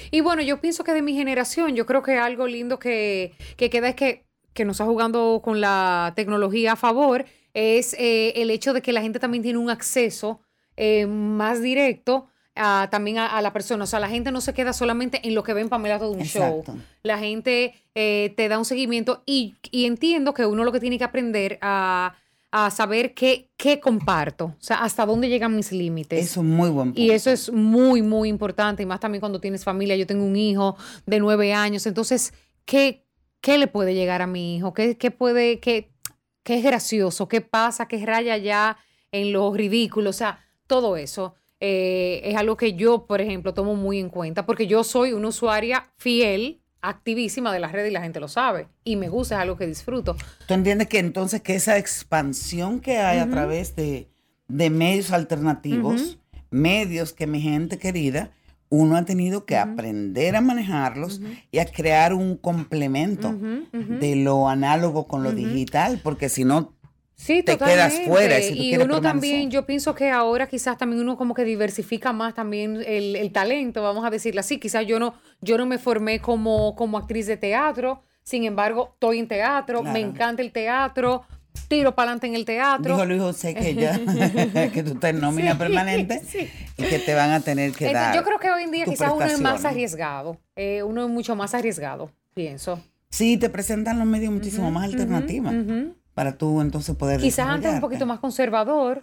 Y bueno, yo pienso que de mi generación, yo creo que algo lindo que, que queda es que, que nos está jugando con la tecnología a favor, es eh, el hecho de que la gente también tiene un acceso eh, más directo a, también a, a la persona. O sea, la gente no se queda solamente en lo que ven Pamela todo un show. La gente eh, te da un seguimiento y, y entiendo que uno lo que tiene que aprender a, a saber qué, qué comparto, o sea, hasta dónde llegan mis límites.
Eso es muy buen punto.
Y eso es muy, muy importante, y más también cuando tienes familia. Yo tengo un hijo de nueve años, entonces, ¿qué, qué le puede llegar a mi hijo? ¿Qué, qué puede, qué, qué es gracioso? ¿Qué pasa? ¿Qué raya ya en lo ridículo? O sea, todo eso eh, es algo que yo, por ejemplo, tomo muy en cuenta, porque yo soy una usuaria fiel, activísima de las redes y la gente lo sabe. Y me gusta, es algo que disfruto.
¿Tú entiendes que entonces que esa expansión que hay a través de, de medios alternativos, medios que mi gente querida, uno ha tenido que aprender a manejarlos y a crear un complemento
Ujú, ujú.
de lo análogo con lo digital, porque si no,
Sí,
te quedas
totalmente.
fuera y si
y uno también, yo pienso que ahora quizás también uno como que diversifica más también el, el talento, vamos a decirlo así. Quizás yo no, yo no me formé como, como actriz de teatro, sin embargo, estoy en teatro, me
Claro.
encanta el teatro, tiro para adelante en el teatro.
dijo Luis José que ya, que tú estás en nómina
Sí,
permanente
sí.
y que te van a tener que
Entonces,
dar.
yo creo que hoy en día quizás uno es más arriesgado, eh, uno es mucho más arriesgado, pienso.
Sí, te presentan los medios muchísimo más alternativas para tú entonces poder
Quizás antes un poquito más conservador,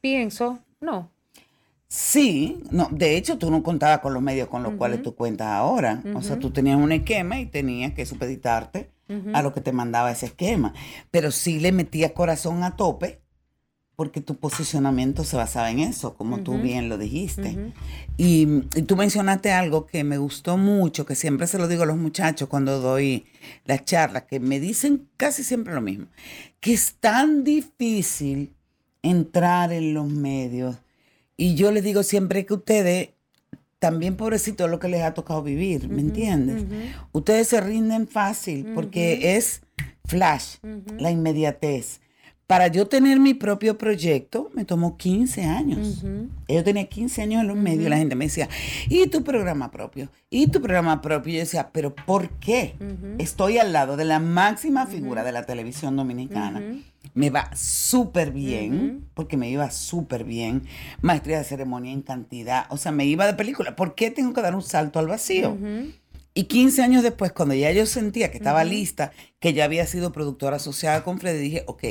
pienso, no.
Sí, no, de hecho tú no contabas con los medios con los cuales tú cuentas ahora. O sea, tú tenías un esquema y tenías que supeditarte a lo que te mandaba ese esquema. Pero sí le metías corazón a tope porque tu posicionamiento se basaba en eso, como tú bien lo dijiste. y, y, tú mencionaste algo que me gustó mucho, que siempre se lo digo a los muchachos cuando doy las charlas, que me dicen casi siempre lo mismo, que es tan difícil entrar en los medios y yo les digo siempre que ustedes, también pobrecito lo que les ha tocado vivir, ¿me entiendes? Ustedes se rinden fácil porque es flash, la inmediatez. Para yo tener mi propio proyecto me tomó 15 años. Yo tenía 15 años en los medios y la gente me decía, ¿y tu programa propio? ¿Y tu programa propio? Y yo decía, ¿pero por qué? Estoy al lado de la máxima figura de la televisión dominicana me va súper bien, porque me iba súper bien. Maestría de ceremonia en cantidad, o sea, me iba de película. ¿Por qué tengo que dar un salto al vacío? Y 15 años después, cuando ya yo sentía que estaba lista, que ya había sido productora asociada con Freddy, dije, ok,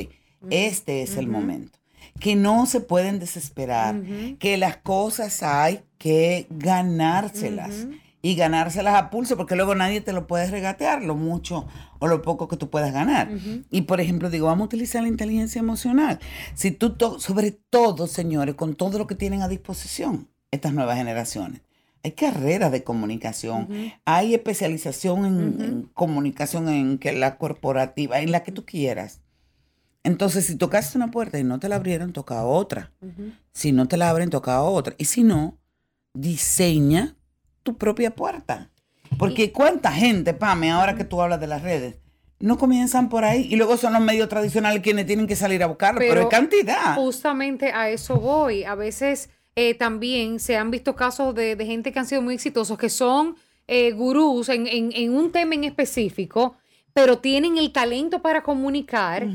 este es el momento. Que no se pueden desesperar, que las cosas hay que ganárselas y ganárselas a pulso, porque luego nadie te lo puede regatear, lo mucho o lo poco que tú puedas ganar. Y por ejemplo, digo, vamos a utilizar la inteligencia emocional. Si tú, sobre todo, señores, con todo lo que tienen a disposición estas nuevas generaciones, hay carreras de comunicación, hay especialización en, comunicación en que la corporativa, en la que tú quieras. Entonces, si tocaste una puerta y no te la abrieron, toca otra. Si no te la abren, toca otra. Y si no, diseña tu propia puerta. Porque cuánta gente, Pame, ahora que tú hablas de las redes, no comienzan por ahí y luego son los medios tradicionales quienes tienen que salir a buscarlo, pero, es cantidad.
Justamente a eso voy. A veces eh, también se han visto casos de, gente que han sido muy exitosos, que son eh, gurús en, en, un tema en específico, pero tienen el talento para comunicar.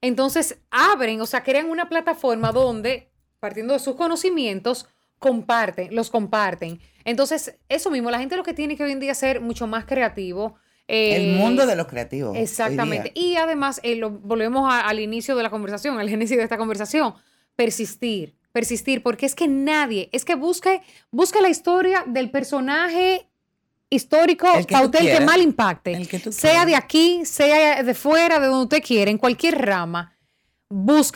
Entonces abren, o sea, crean una plataforma donde, partiendo de sus conocimientos, comparten, los comparten. Entonces, eso mismo, la gente lo que tiene que hoy en día ser mucho más creativo.
el mundo de los creativos.
Exactamente. Y además, eh, lo, volvemos al inicio de la conversación, al génesis de esta conversación, persistir, persistir, porque es que nadie, es que busque, busque la historia del personaje histórico para usted que mal impacte. sea de aquí, sea de fuera, de donde usted quiera, en cualquier rama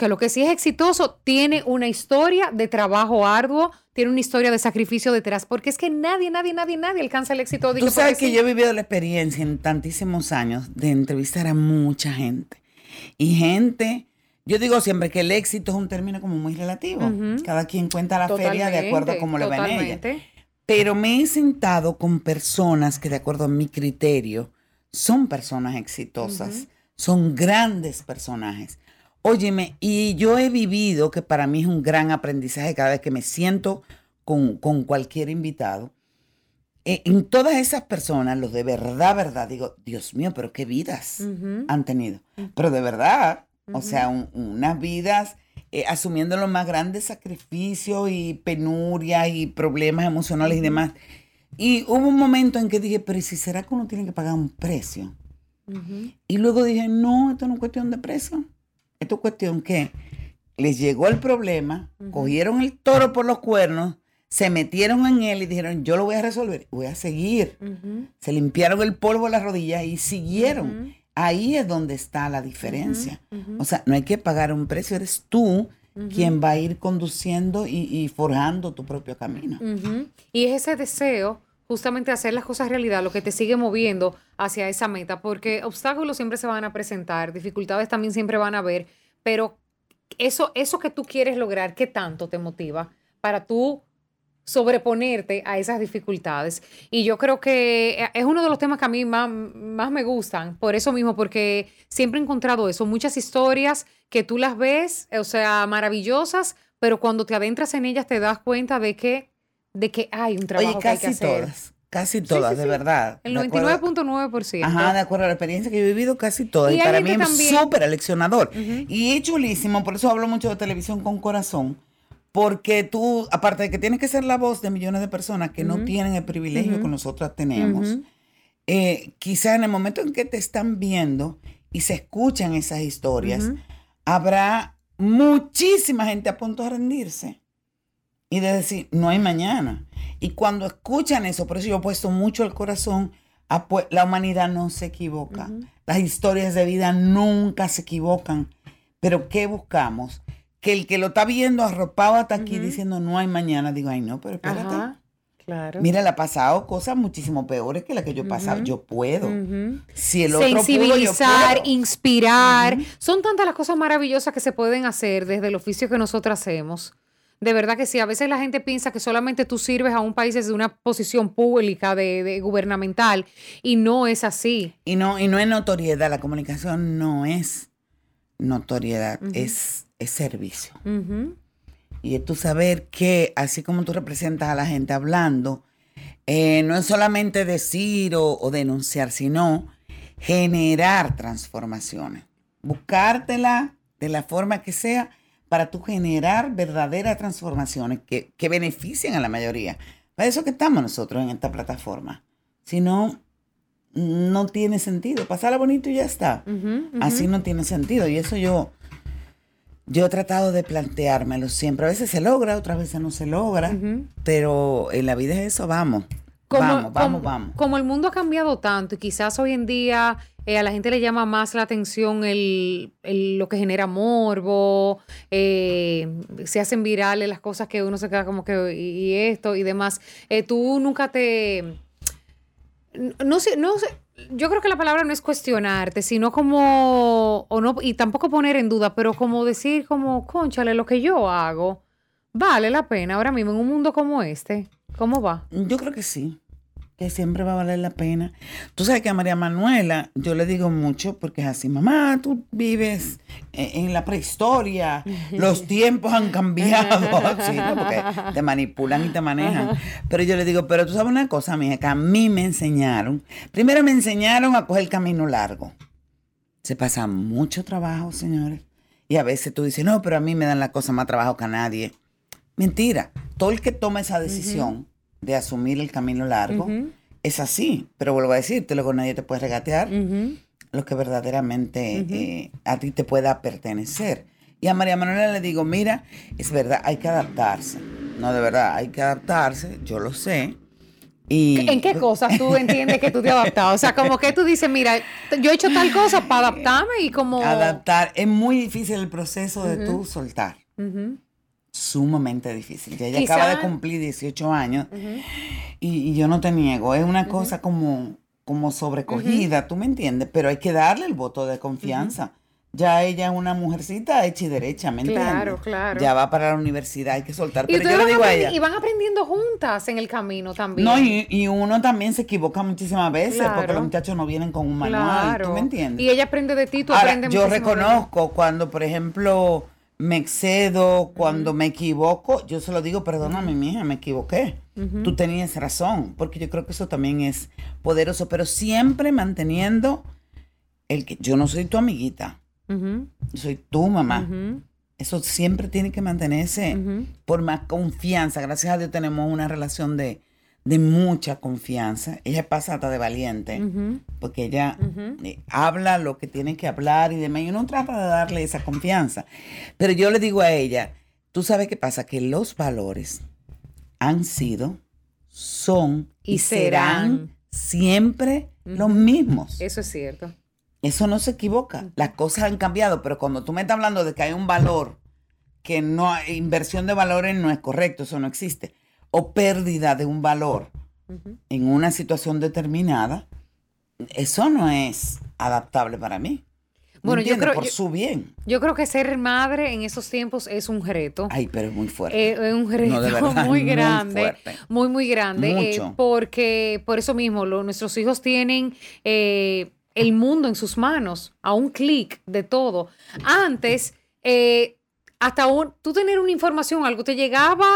lo que si es exitoso, tiene una historia de trabajo arduo, tiene una historia de sacrificio detrás, porque es que nadie, nadie, nadie, nadie alcanza el éxito.
Tú sabes que yo he vivido la experiencia en tantísimos años de entrevistar a mucha gente. Y gente, yo digo siempre que el éxito es un término como muy relativo. Cada quien cuenta la feria de acuerdo a cómo le va en ella. Pero me he sentado con personas que de acuerdo a mi criterio son personas exitosas, son grandes personajes. Óyeme, y yo he vivido, que para mí es un gran aprendizaje cada vez que me siento con, cualquier invitado, eh, en todas esas personas, los de verdad, verdad, digo, Dios mío, pero qué vidas han tenido. Pero de verdad, o sea, unas vidas eh, asumiendo los más grandes sacrificios y penurias y problemas emocionales y demás. Y hubo un momento en que dije, pero si será que uno tiene que pagar un precio? Y luego dije, no, esto no es cuestión de precio. Esto es cuestión que les llegó el problema, cogieron el toro por los cuernos, se metieron en él y dijeron, yo lo voy a resolver, voy a seguir. Se limpiaron el polvo de las rodillas y siguieron. Ahí es donde está la diferencia. O sea, no hay que pagar un precio, eres tú quien va a ir conduciendo y, forjando tu propio camino.
Y es ese deseo justamente hacer las cosas realidad lo que te sigue moviendo hacia esa meta, porque obstáculos siempre se van a presentar, dificultades también siempre van a haber, pero eso, eso que tú quieres lograr, ¿qué tanto te motiva para tú sobreponerte a esas dificultades? Y yo creo que eh, es uno de los temas que a mí más, más me gustan, por eso mismo, porque siempre he encontrado eso, muchas historias que tú las ves, o sea, maravillosas, pero cuando te adentras en ellas te das cuenta de que de que hay un trabajo que hay que hacer.
Todas. Casi todas, de verdad.
El 99.9%.
Ajá, de acuerdo a la experiencia que he vivido, casi todas. Y, para mí es súper aleccionador. Y es chulísimo, por eso hablo mucho de televisión con corazón. Porque tú, aparte de que tienes que ser la voz de millones de personas que no tienen el privilegio que nosotros tenemos, eh, quizás en el momento en que te están viendo y se escuchan esas historias, habrá muchísima gente a punto de rendirse y de decir, no hay mañana. Y cuando escuchan eso, por eso yo he puesto mucho el corazón, a la humanidad no se equivoca. Las historias de vida nunca se equivocan. Pero ¿qué buscamos? Que el que lo está viendo arropado hasta aquí diciendo no hay mañana, digo, ay no, pero espérate.
Ajá. Claro.
Mira, le ha pasado cosas muchísimo peores que las que yo he pasado. Yo puedo.
Ujú.
Si el otro pudo, yo
Sensibilizar,
puedo.
inspirar. Son tantas las cosas maravillosas que se pueden hacer desde el oficio que nosotros hacemos. De verdad que sí, a veces la gente piensa que solamente tú sirves a un país desde una posición pública, de, de gubernamental, y no es así.
Y no, y no es notoriedad, la comunicación no es notoriedad, es, es servicio. Y es tú saber que así como tú representas a la gente hablando, eh, no es solamente decir o, o denunciar, sino generar transformaciones. Buscártela de la forma que sea para tú generar verdaderas transformaciones que, que beneficien a la mayoría. Para eso que estamos nosotros en esta plataforma. Si no, no tiene sentido. Pasarla bonito y ya está. Así no tiene sentido. Y eso yo, yo he tratado de planteármelo siempre. A veces se logra, otras veces no se logra. Pero en la vida es eso, vamos. vamos, vamos,
como-
vamos.
Como el mundo ha cambiado tanto y quizás hoy en día eh, a la gente le llama más la atención el, el- lo que genera morbo, eh, se hacen virales las cosas que uno se queda como que y, y esto y demás. Eh, tú nunca te... No sé, no sé, yo creo que la palabra no es cuestionarte, sino como, o no, y tampoco poner en duda, pero como decir como, conchale, lo que yo hago, vale la pena ahora mismo en un mundo como este. ¿Cómo va?
Yo creo que sí, que siempre va a valer la pena. Tú sabes que a María Manuela yo le digo mucho porque es así, mamá, tú vives eh, en la prehistoria, los tiempos han cambiado, Sí, ¿no? porque te manipulan y te manejan. Pero yo le digo, pero tú sabes una cosa, mija, que a mí me enseñaron, primero me enseñaron a coger el camino largo. Se pasa mucho trabajo, señores. Y a veces tú dices, no, pero a mí me dan la cosa más trabajo que a nadie. Mentira. Todo el que toma esa decisión de asumir el camino largo es así. Pero vuelvo a decirte, luego nadie te puede regatear lo que verdaderamente eh, a ti te pueda pertenecer. Y a María Manuela le digo, mira, es verdad, hay que adaptarse. No, de verdad, hay que adaptarse, yo lo sé. Y,
¿En qué cosas tú entiendes que tú te has adaptado? O sea, como que tú dices, mira, yo he hecho tal cosa para adaptarme y como...
Adaptar. Es muy difícil el proceso de tú soltar.
Ujú.
Sumamente difícil. Ya ella
Quizá-
acaba de cumplir 18 años y, y yo no te niego. Es una cosa como, como sobrecogida, ¿tú me entiendes? Pero hay que darle el voto de confianza. Ya ella es una mujercita hecha y derecha, ¿me entiendes?
Claro, claro.
Ya va para la universidad, hay que soltar.
Y
Pero yo le digo a ella.
y van aprendiendo juntas en el camino también.
No, y, y uno también se equivoca muchísimas veces porque los muchachos no vienen con un manual, ¿tú me entiendes?
Y ella aprende de ti, tú
Ahora,
aprendes
yo reconozco cuando, por ejemplo, me excedo, cuando me equivoco, yo se lo digo, perdóname, mi hija, me equivoqué. Tú tenías razón, porque yo creo que eso también es poderoso, pero siempre manteniendo el que yo no soy tu amiguita, yo soy tu mamá. Eso siempre tiene que mantenerse por más confianza. Gracias a Dios tenemos una relación de, de mucha confianza. Ella pasa hasta de valiente porque ella eh, habla lo que tiene que hablar y demás, y uno trata de darle esa confianza. Pero yo le digo a ella, tú sabes qué pasa, que los valores han sido, son y,
Y
serán,
serán.
siempre los mismos.
Eso es cierto.
Eso no se equivoca. Las cosas han cambiado, pero cuando tú me estás hablando de que hay un valor, que no hay, inversión de valores no es correcto, eso no existe, o pérdida de un valor en una situación determinada, eso no es adaptable para mí. ¿Me
Bueno, yo creo-
por
yo-
su bien.
Yo creo que ser madre en esos tiempos es un reto.
Ay, pero es muy fuerte.
Eh, es un reto
No, de verdad,
muy
muy
grande,
fuerte.
muy, muy grande, eh,
Mucho.
porque por eso mismo lo- nuestros hijos tienen eh, el mundo en sus manos, a un clic de todo. Antes, hasta un, tú tener una información, algo te llegaba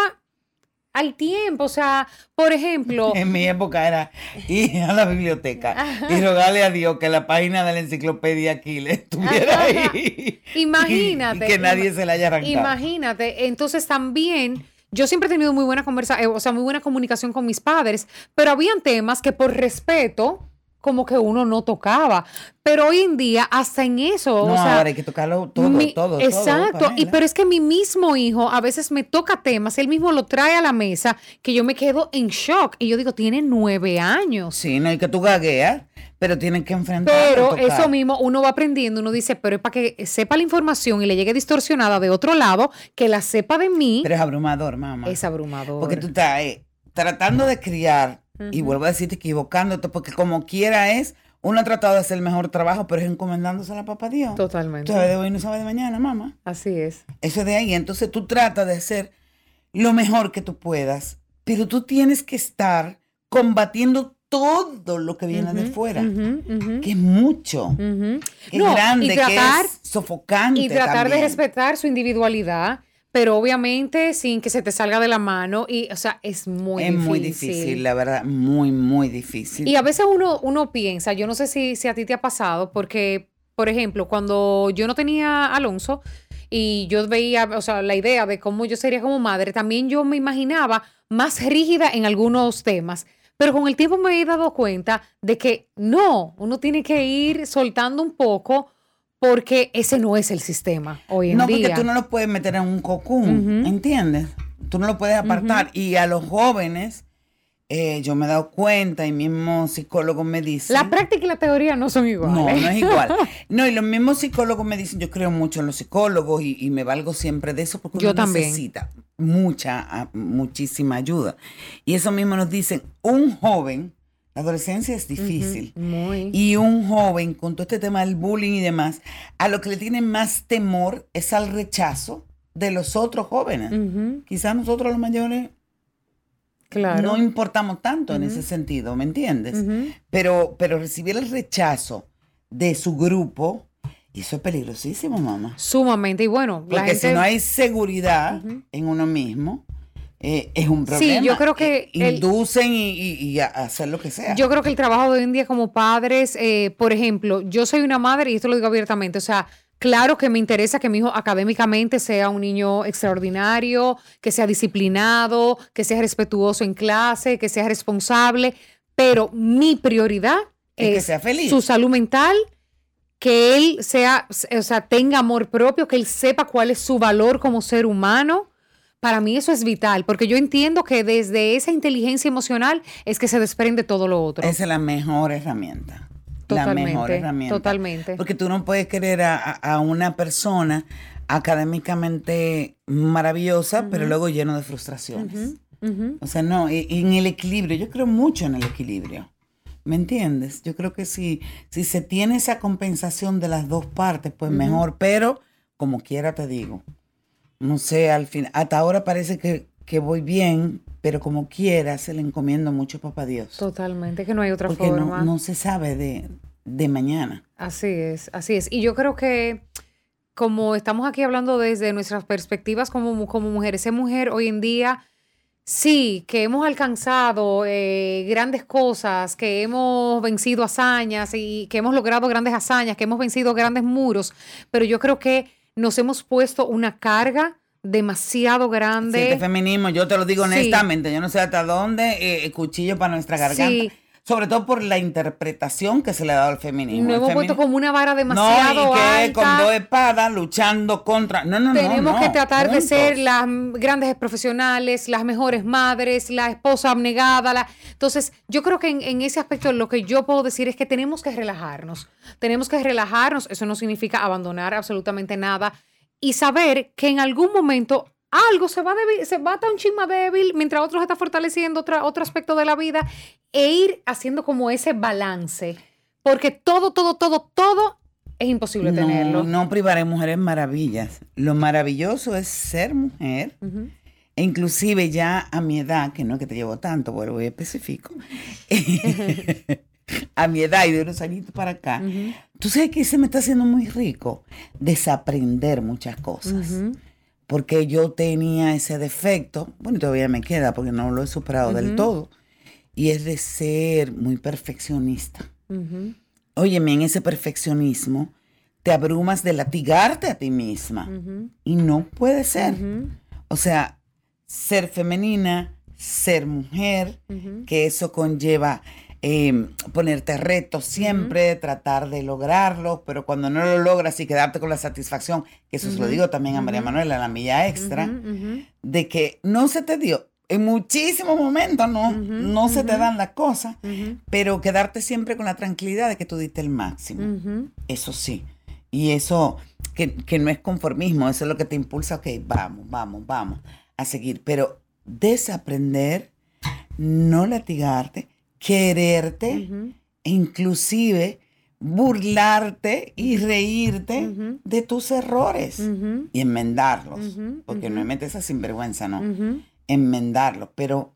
al tiempo, o sea, por ejemplo,
en mi época era ir a la biblioteca y rogarle a Dios que la página de la enciclopedia Aquiles estuviera
Ajá.
ahí.
Imagínate.
Y que nadie se la haya arrancado.
Imagínate, entonces también yo siempre he tenido muy buena conversa, eh, o sea, muy buena comunicación con mis padres, pero habían temas que por respeto, como que uno no tocaba. Pero hoy en día, hasta en eso.
No,
o sea,
ahora hay que tocarlo todo,
mi-
todo, todo.
Exacto, y pero es que mi mismo hijo a veces me toca temas, él mismo lo trae a la mesa, que yo me quedo en shock. Y yo digo, tiene nueve años.
Sí, no hay que tú gagueas, pero tienen que enfrentar.
Pero eso mismo uno va aprendiendo, uno dice, pero es para que sepa la información y le llegue distorsionada de otro lado, que la sepa de mí,
Pero es abrumador, mamá.
es abrumador.
Porque tú estás eh, tratando de criar, y
Ujú.
vuelvo a decirte, equivocándote, porque como quiera es, uno ha tratado de hacer el mejor trabajo, pero es encomendándose a la papá Dios.
Totalmente.
Tú sabes de hoy no sabes de mañana, mamá.
Así es.
Eso es de ahí. Entonces tú tratas de hacer lo mejor que tú puedas, pero tú tienes que estar combatiendo todo lo que viene de
Ujú,
fuera,
ujú, ujú,
que es mucho, que
No,
es grande,
y tratar,
que es sofocante.
y tratar de
también.
respetar su individualidad, pero obviamente sin que se te salga de la mano. Y, o sea, es muy
es
difícil.
muy difícil, la verdad, muy, muy difícil.
Y a veces uno, uno piensa, yo no sé si, si a ti te ha pasado, porque, por ejemplo, cuando yo no tenía Alonso y yo veía, o sea, la idea de cómo yo sería como madre, también yo me imaginaba más rígida en algunos temas. Pero con el tiempo me he dado cuenta de que no, uno tiene que ir soltando un poco porque ese no es el sistema hoy en
no,
día.
porque tú no lo puedes meter en un cocún. ¿entiendes? Tú no lo puedes apartar. Y a los jóvenes, eh, yo me he dado cuenta, y mismo psicólogos me dicen...
La práctica y la teoría no son
No,
iguales.
no es igual. No, y los mismos psicólogos me dicen, yo creo mucho en los psicólogos y, y me valgo siempre de eso porque
Yo
uno
también.
necesita mucha, muchísima ayuda. Y eso mismo nos dicen, un joven, la adolescencia es difícil.
Muy.
Y un joven, con todo este tema del bullying y demás, a lo que le tiene más temor es al rechazo de los otros jóvenes. Quizás nosotros los mayores
claro.
no importamos tanto en ese sentido, ¿me entiendes? Pero, pero recibir el rechazo de su grupo, eso es peligrosísimo, mamá.
Sumamente. Y bueno, la
Porque
gente.
si no hay seguridad en uno mismo, eh, es un
Sí,
problema.
yo creo que
Eh,
el-
Inducen y, y- y a hacer lo que sea.
Yo creo que el trabajo de hoy en día como padres, eh, por ejemplo, yo soy una madre y esto lo digo abiertamente, o sea, claro que me interesa que mi hijo académicamente sea un niño extraordinario, que sea disciplinado, que sea respetuoso en clase, que sea responsable, pero mi prioridad
Es
es,
que sea feliz.
su salud mental, que él sea, o sea, tenga amor propio, que él sepa cuál es su valor como ser humano. Para mí eso es vital, porque yo entiendo que desde esa inteligencia emocional es que se desprende todo lo otro.
Esa es la mejor herramienta. la mejor
Totalmente,
herramienta.
totalmente.
Porque tú no puedes querer a, a- una persona académicamente maravillosa, pero luego lleno de frustraciones. O sea, no, en el equilibrio, yo creo mucho en el equilibrio. ¿Me entiendes? Yo creo que si, si se tiene esa compensación de las dos partes, pues mejor, pero como quiera te digo, no sé, al fin, hasta ahora parece que, que voy bien, pero como quiera se le encomiendo mucho a papá Dios.
Totalmente, que no hay otra
Porque no,
forma.
no se sabe de, de mañana.
Así es, así es. Y yo creo que como estamos aquí hablando desde nuestras perspectivas como, como mujeres, ser mujer hoy en día, sí, que hemos alcanzado eh, grandes cosas, que hemos vencido hazañas y que hemos logrado grandes hazañas, que hemos vencido grandes muros, pero yo creo que nos hemos puesto una carga demasiado
Sí,
grande.
este feminismo, yo te lo digo
Sí.
honestamente, yo no sé hasta dónde eh, cuchillo para nuestra garganta.
Sí.
Sobre todo por la interpretación que se le ha dado al feminismo. El
hemos puesto como una vara demasiado
no, y que
alta.
con dos espadas luchando contra. No, no, no.
Tenemos
no,
que tratar de ser las grandes profesionales, las mejores madres, la esposa abnegada. La... Entonces, yo creo que en, en ese aspecto lo que yo puedo decir es que tenemos que relajarnos. Tenemos que relajarnos. Eso no significa abandonar absolutamente nada. Y saber que en algún momento algo se va, débil- se va a estar un chisma débil mientras otro se está fortaleciendo otra, otro aspecto de la vida e ir haciendo como ese balance. Porque todo, todo, todo, todo es imposible
No,
tenerlo.
no privaré mujeres maravillas. Lo maravilloso es ser mujer.
Ujú.
E inclusive ya a mi edad, que no es que te llevo tanto, pero voy específico. a mi edad y de unos añitos para acá.
Ujú.
Tú sabes que se me está haciendo muy rico desaprender muchas cosas.
Ujú.
Porque yo tenía ese defecto, bueno, todavía me queda porque no lo he superado del todo, y es de ser muy perfeccionista.
Ujú.
Óyeme, en ese perfeccionismo te abrumas de latigarte a ti misma y no puede ser. O sea, ser femenina, ser mujer, que eso conlleva eh, ponerte retos siempre, tratar de lograrlos, pero cuando no lo logras y quedarte con la satisfacción, que eso se lo digo también a María Manuela, la milla extra, de que no se te dio. En muchísimos momentos no, no se te dan las cosas, pero quedarte siempre con la tranquilidad de que tú diste el máximo. Eso sí. Y eso, que, que no es conformismo, eso es lo que te impulsa, ok, vamos, vamos, vamos a seguir. Pero desaprender, no latigarte, quererte, e inclusive burlarte y reírte de tus errores y enmendarlos. Porque
ujú.
no metes esa sinvergüenza, ¿no?
Ujú.
enmendarlo, pero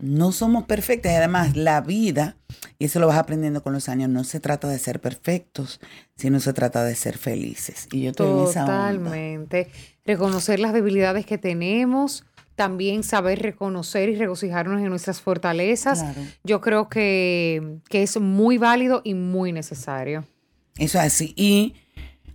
no somos perfectas y además la vida, y eso lo vas aprendiendo con los años, no se trata de ser perfectos, sino se trata de ser felices. Y yo estoy en esa onda.
Totalmente. Reconocer las debilidades que tenemos, también saber reconocer y regocijarnos en nuestras fortalezas.
Claro.
Yo creo que, que es muy válido y muy necesario.
Eso es así. Y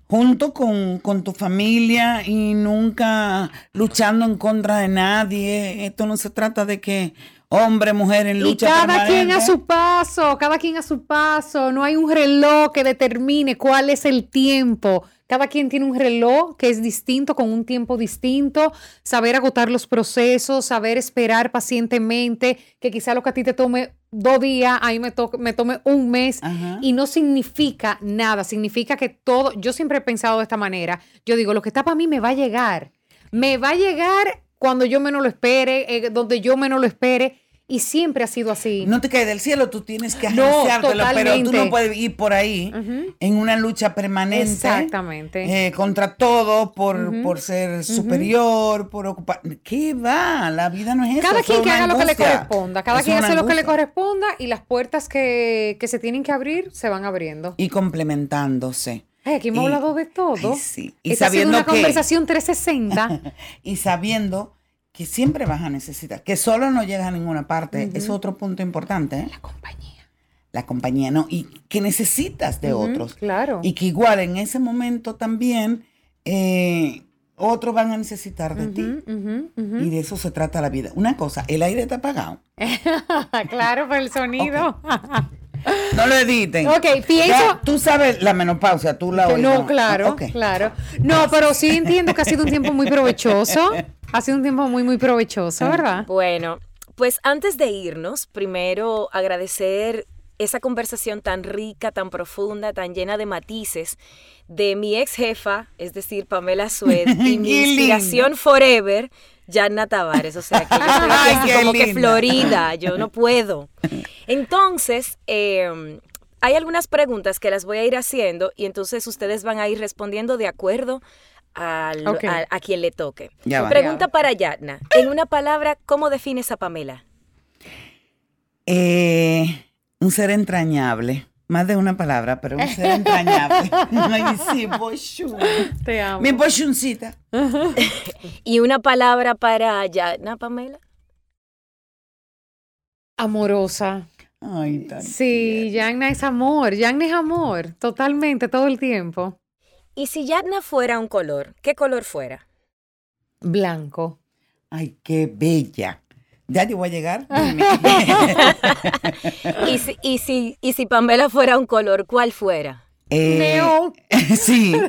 junto con, con tu familia y nunca luchando en contra de nadie, esto no se trata de que hombre, mujer en
Y
lucha
cada quien a su paso, cada quien a su paso. No hay un reloj que determine cuál es el tiempo. Cada quien tiene un reloj que es distinto, con un tiempo distinto. Saber agotar los procesos, saber esperar pacientemente, que quizá lo que a ti te tome dos días, a mí me, to- me tome un mes.
Ajá.
Y no significa nada, significa que todo, yo siempre he pensado de esta manera, yo digo, lo que está para mí me va a llegar, me va a llegar cuando yo menos lo espere, eh, donde yo menos lo espere, y siempre ha sido así.
No te cae del cielo, tú tienes que
No,
agenciártelo, pero tú no puedes ir por ahí en una lucha permanente.
Exactamente.
eh, contra todo por, por ser superior, por ocupar. ¿Qué va? La vida no es eso.
cada quien que haga lo que le corresponda, cada quien hace lo que le corresponda y las puertas que, que se tienen que abrir se van abriendo.
Y complementándose.
Ay, aquí hemos
y-
hablado de todo.
Ay, sí. Y
Esta ha sido
sabiendo
una
que-
conversación 360.
y sabiendo que siempre vas a necesitar, que solo no llegas a ninguna parte, es otro punto importante. ¿eh?
La compañía.
La compañía, ¿no? Y que necesitas de otros.
Claro.
Y que igual en ese momento también eh, otros van a necesitar de ti. Y de eso se trata la vida. Una cosa, el aire está apagado.
claro, por el sonido.
No lo editen.
Ok, pienso-
Ya, tú sabes la menopausia, tú la oyes.
No, claro,
Ok.
claro. No, pero sí entiendo que ha sido un tiempo muy provechoso. Ha sido un tiempo muy, muy provechoso, ¿verdad?
Bueno, pues antes de irnos, primero agradecer esa conversación tan rica, tan profunda, tan llena de matices de mi ex jefa, es decir, Pamela Sued, y mi inspiración forever, Yanna Tavares. O sea, que yo estoy aquí como que. Florida, yo no puedo. Entonces, eh, hay algunas preguntas que las voy a ir haciendo y entonces ustedes van a ir respondiendo de acuerdo al- a, a quien le toque.
Ya.
Pregunta para Yatna. En una palabra, ¿cómo defines a Pamela?
Eh, un ser entrañable. Más de una palabra, pero un ser entrañable. Ay, sí, bochun.
Te amo.
Mi bochuncita.
Y una palabra para Yatna, Pamela.
Amorosa.
Ay, tan
Sí, Yagna es amor. Yagna es amor. Totalmente, todo el tiempo.
Y si Yatna fuera un color, ¿qué color fuera?
Blanco.
Ay, qué bella. Ya yo voy a llegar.
Y si, y si, y si Pamela fuera un color, ¿cuál fuera?
Eh,
Neón.
Sí.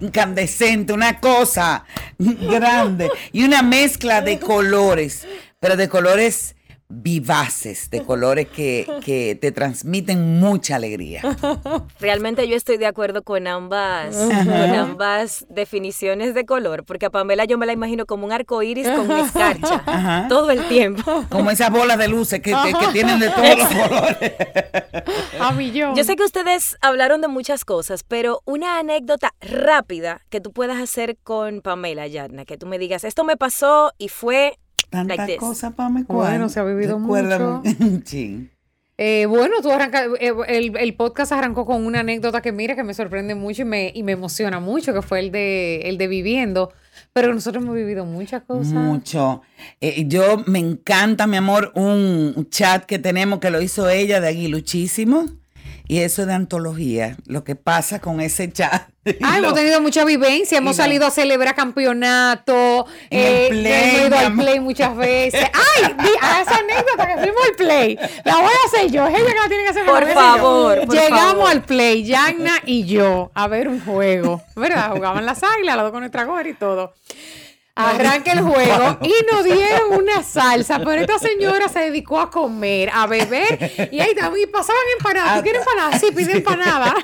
Incandescente, una cosa grande. Y una mezcla de colores, pero de colores vivaces, de colores que, que te transmiten mucha alegría.
Realmente yo estoy de acuerdo con ambas, con ambas definiciones de color, porque a Pamela yo me la imagino como un arco iris con escarcha todo el tiempo.
Como esas bolas de luces que, tienen de todos los colores.
A millón.
Yo sé que ustedes hablaron de muchas cosas, pero una anécdota rápida que tú puedas hacer con Pamela Yadna, que tú me digas, esto me pasó y fue
Tantas
Like
cosas para me
Bueno, se ha vivido mucho.
Sí.
Eh, bueno, tú arranca, eh, el, el podcast arrancó con una anécdota que mira que me sorprende mucho y me, y me emociona mucho, que fue el de, el de viviendo. Pero nosotros hemos vivido muchas cosas.
Mucho. Eh, yo me encanta, mi amor, un chat que tenemos que lo hizo ella de Aguiluchísimo. Y eso de antología, lo que pasa con ese chat.
Ah, hemos tenido mucha vivencia, hemos salido a celebrar campeonato,
eh, hemos
ido al play muchas veces. ¡Ay! a esa anécdota que fuimos al play, la voy a hacer yo, es ella que la tiene que hacer.
Por favor,
Llegamos al play, Yagna y yo, a ver un juego, ¿verdad? Jugaban las águilas, las dos con nuestra gorra y todo. Arranca el juego y nos dieron una salsa, pero esta señora se dedicó a comer, a beber y ahí también pasaban empanadas. ¿Tú quieres empanadas? Sí, pide empanada.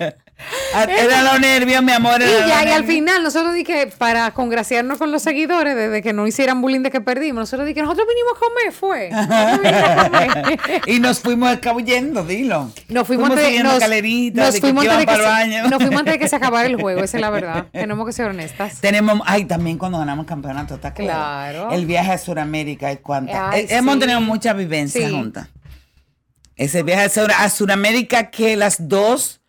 Ah, era los nervios, mi amor.
y ya, y al final, nosotros dije, para congraciarnos con los seguidores, desde que no hicieran bullying de que perdimos, nosotros dije, nosotros vinimos a comer, fue.
y nos fuimos escabullendo, dilo.
Nos fuimos,
fuimos
antes,
nos, nos fuimos
antes de
que, se,
nos fuimos antes de que se acabara el juego, esa es la verdad. Tenemos que ser honestas.
Tenemos, ay, también cuando ganamos campeonato, está claro. El viaje a Sudamérica y cuántas. Eh, hemos tenido muchas vivencias juntas. Ese viaje a Sudamérica que las dos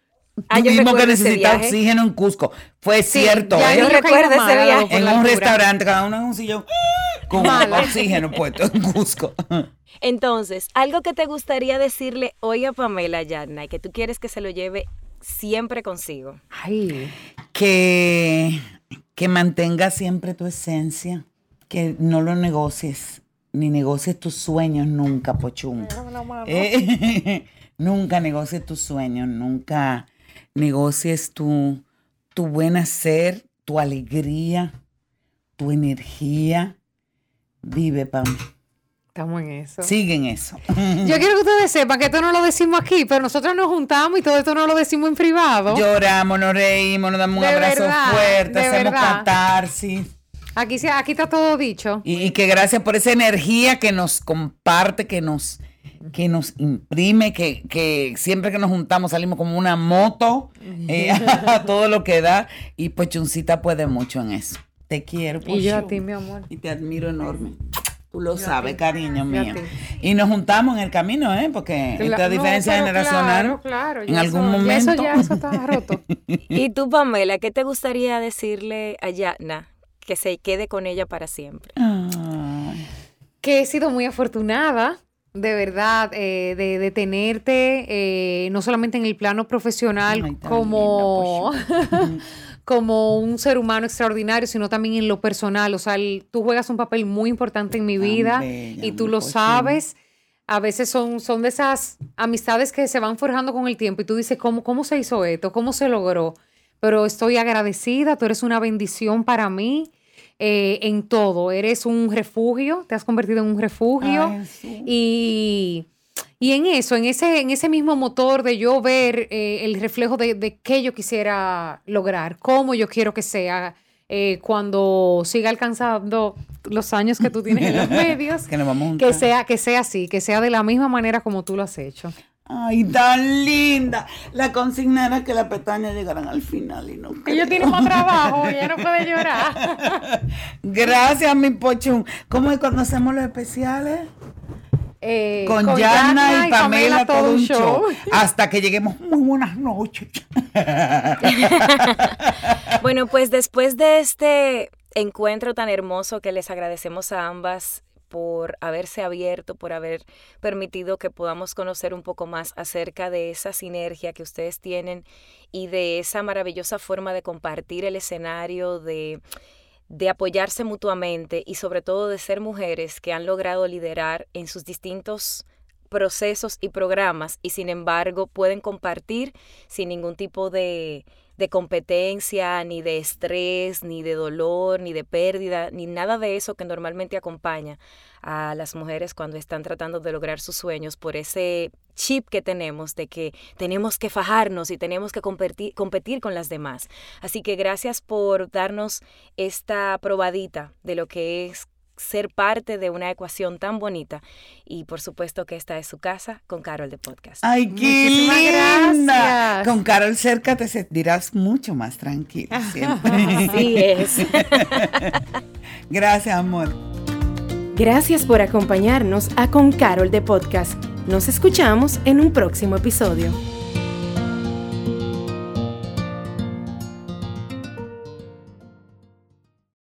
Ah, Tuvimos que necesitar oxígeno en Cusco. Fue cierto.
Ya ¿eh? yo recuerdo ese viaje.
En un restaurante, cada uno en un sillón con oxígeno puesto en Cusco.
Entonces, algo que te gustaría decirle hoy a Pamela Yarna y que tú quieres que se lo lleve siempre consigo.
Ay. Que, que mantenga siempre tu esencia, que no lo negocies, ni negocies tus sueños nunca, Pochum. Eh, nunca negocies tus sueños, nunca negocies tu, tu buen hacer, tu alegría, tu energía. Vive, Pam.
Estamos en eso.
Sigue en eso.
Yo quiero que ustedes sepan que esto no lo decimos aquí, pero nosotros nos juntamos y todo esto no lo decimos en privado.
Lloramos, nos reímos, nos damos un abrazo fuerte, hacemos catarsis.
Aquí, aquí está todo dicho.
Y, y, que gracias por esa energía que nos comparte, que nos, que nos imprime, que, que, siempre que nos juntamos salimos como una moto eh, a todo lo que da. Y pues Chuncita puede mucho en eso. Te quiero.
Y yo a ti, mi amor.
Y te admiro enorme. Tú lo sabes, cariño mío. Y nos juntamos en el camino, ¿eh? Porque esta diferencia generacional
claro,
en algún momento.
Eso ya eso está roto.
y tú, Pamela, ¿qué te gustaría decirle a Yana que se quede con ella para siempre?
Que he sido muy afortunada de verdad, eh, de, de, tenerte, eh, no solamente en el plano profesional como, como un ser humano extraordinario, sino también en lo personal. O sea, tú juegas un papel muy importante en mi vida y tú lo sabes. A veces son, son de esas amistades que se van forjando con el tiempo y tú dices, ¿cómo, ¿cómo se hizo esto? ¿Cómo se logró? Pero estoy agradecida, tú eres una bendición para mí. Eh, en todo. Eres un refugio, te has convertido en un refugio. y, y, en eso, en ese, en ese mismo motor de yo ver eh, el reflejo de, de qué yo quisiera lograr, cómo yo quiero que sea. Eh, cuando siga alcanzando los años que tú tienes en los medios, que, sea, que sea así, que sea de la misma manera como tú lo has hecho.
Ay, tan linda. La consigna era que las pestañas llegaran al final y no.
Ella tiene más trabajo, ella no puede llorar.
Gracias, mi pochón. ¿Cómo es cuando hacemos los especiales?
Eh,
con, con Yana, y Pamela, todo un show. Hasta que lleguemos. Muy buenas noches.
bueno, pues después de este encuentro tan hermoso que les agradecemos a ambas por haberse abierto, por haber permitido que podamos conocer un poco más acerca de esa sinergia que ustedes tienen y de esa maravillosa forma de compartir el escenario, de, de apoyarse mutuamente y sobre todo de ser mujeres que han logrado liderar en sus distintos procesos y programas y sin embargo pueden compartir sin ningún tipo de de competencia, ni de estrés, ni de dolor, ni de pérdida, ni nada de eso que normalmente acompaña a las mujeres cuando están tratando de lograr sus sueños por ese chip que tenemos de que tenemos que fajarnos y tenemos que competir, con las demás. Así que gracias por darnos esta probadita de lo que es ser parte de una ecuación tan bonita. Y por supuesto que esta es su casa con Carol de Podcast.
¡Ay, qué linda! Con Carol cerca te sentirás mucho más tranquila siempre.
Así es.
Gracias, amor.
Gracias por acompañarnos a Con Carol de Podcast. Nos escuchamos en un próximo episodio.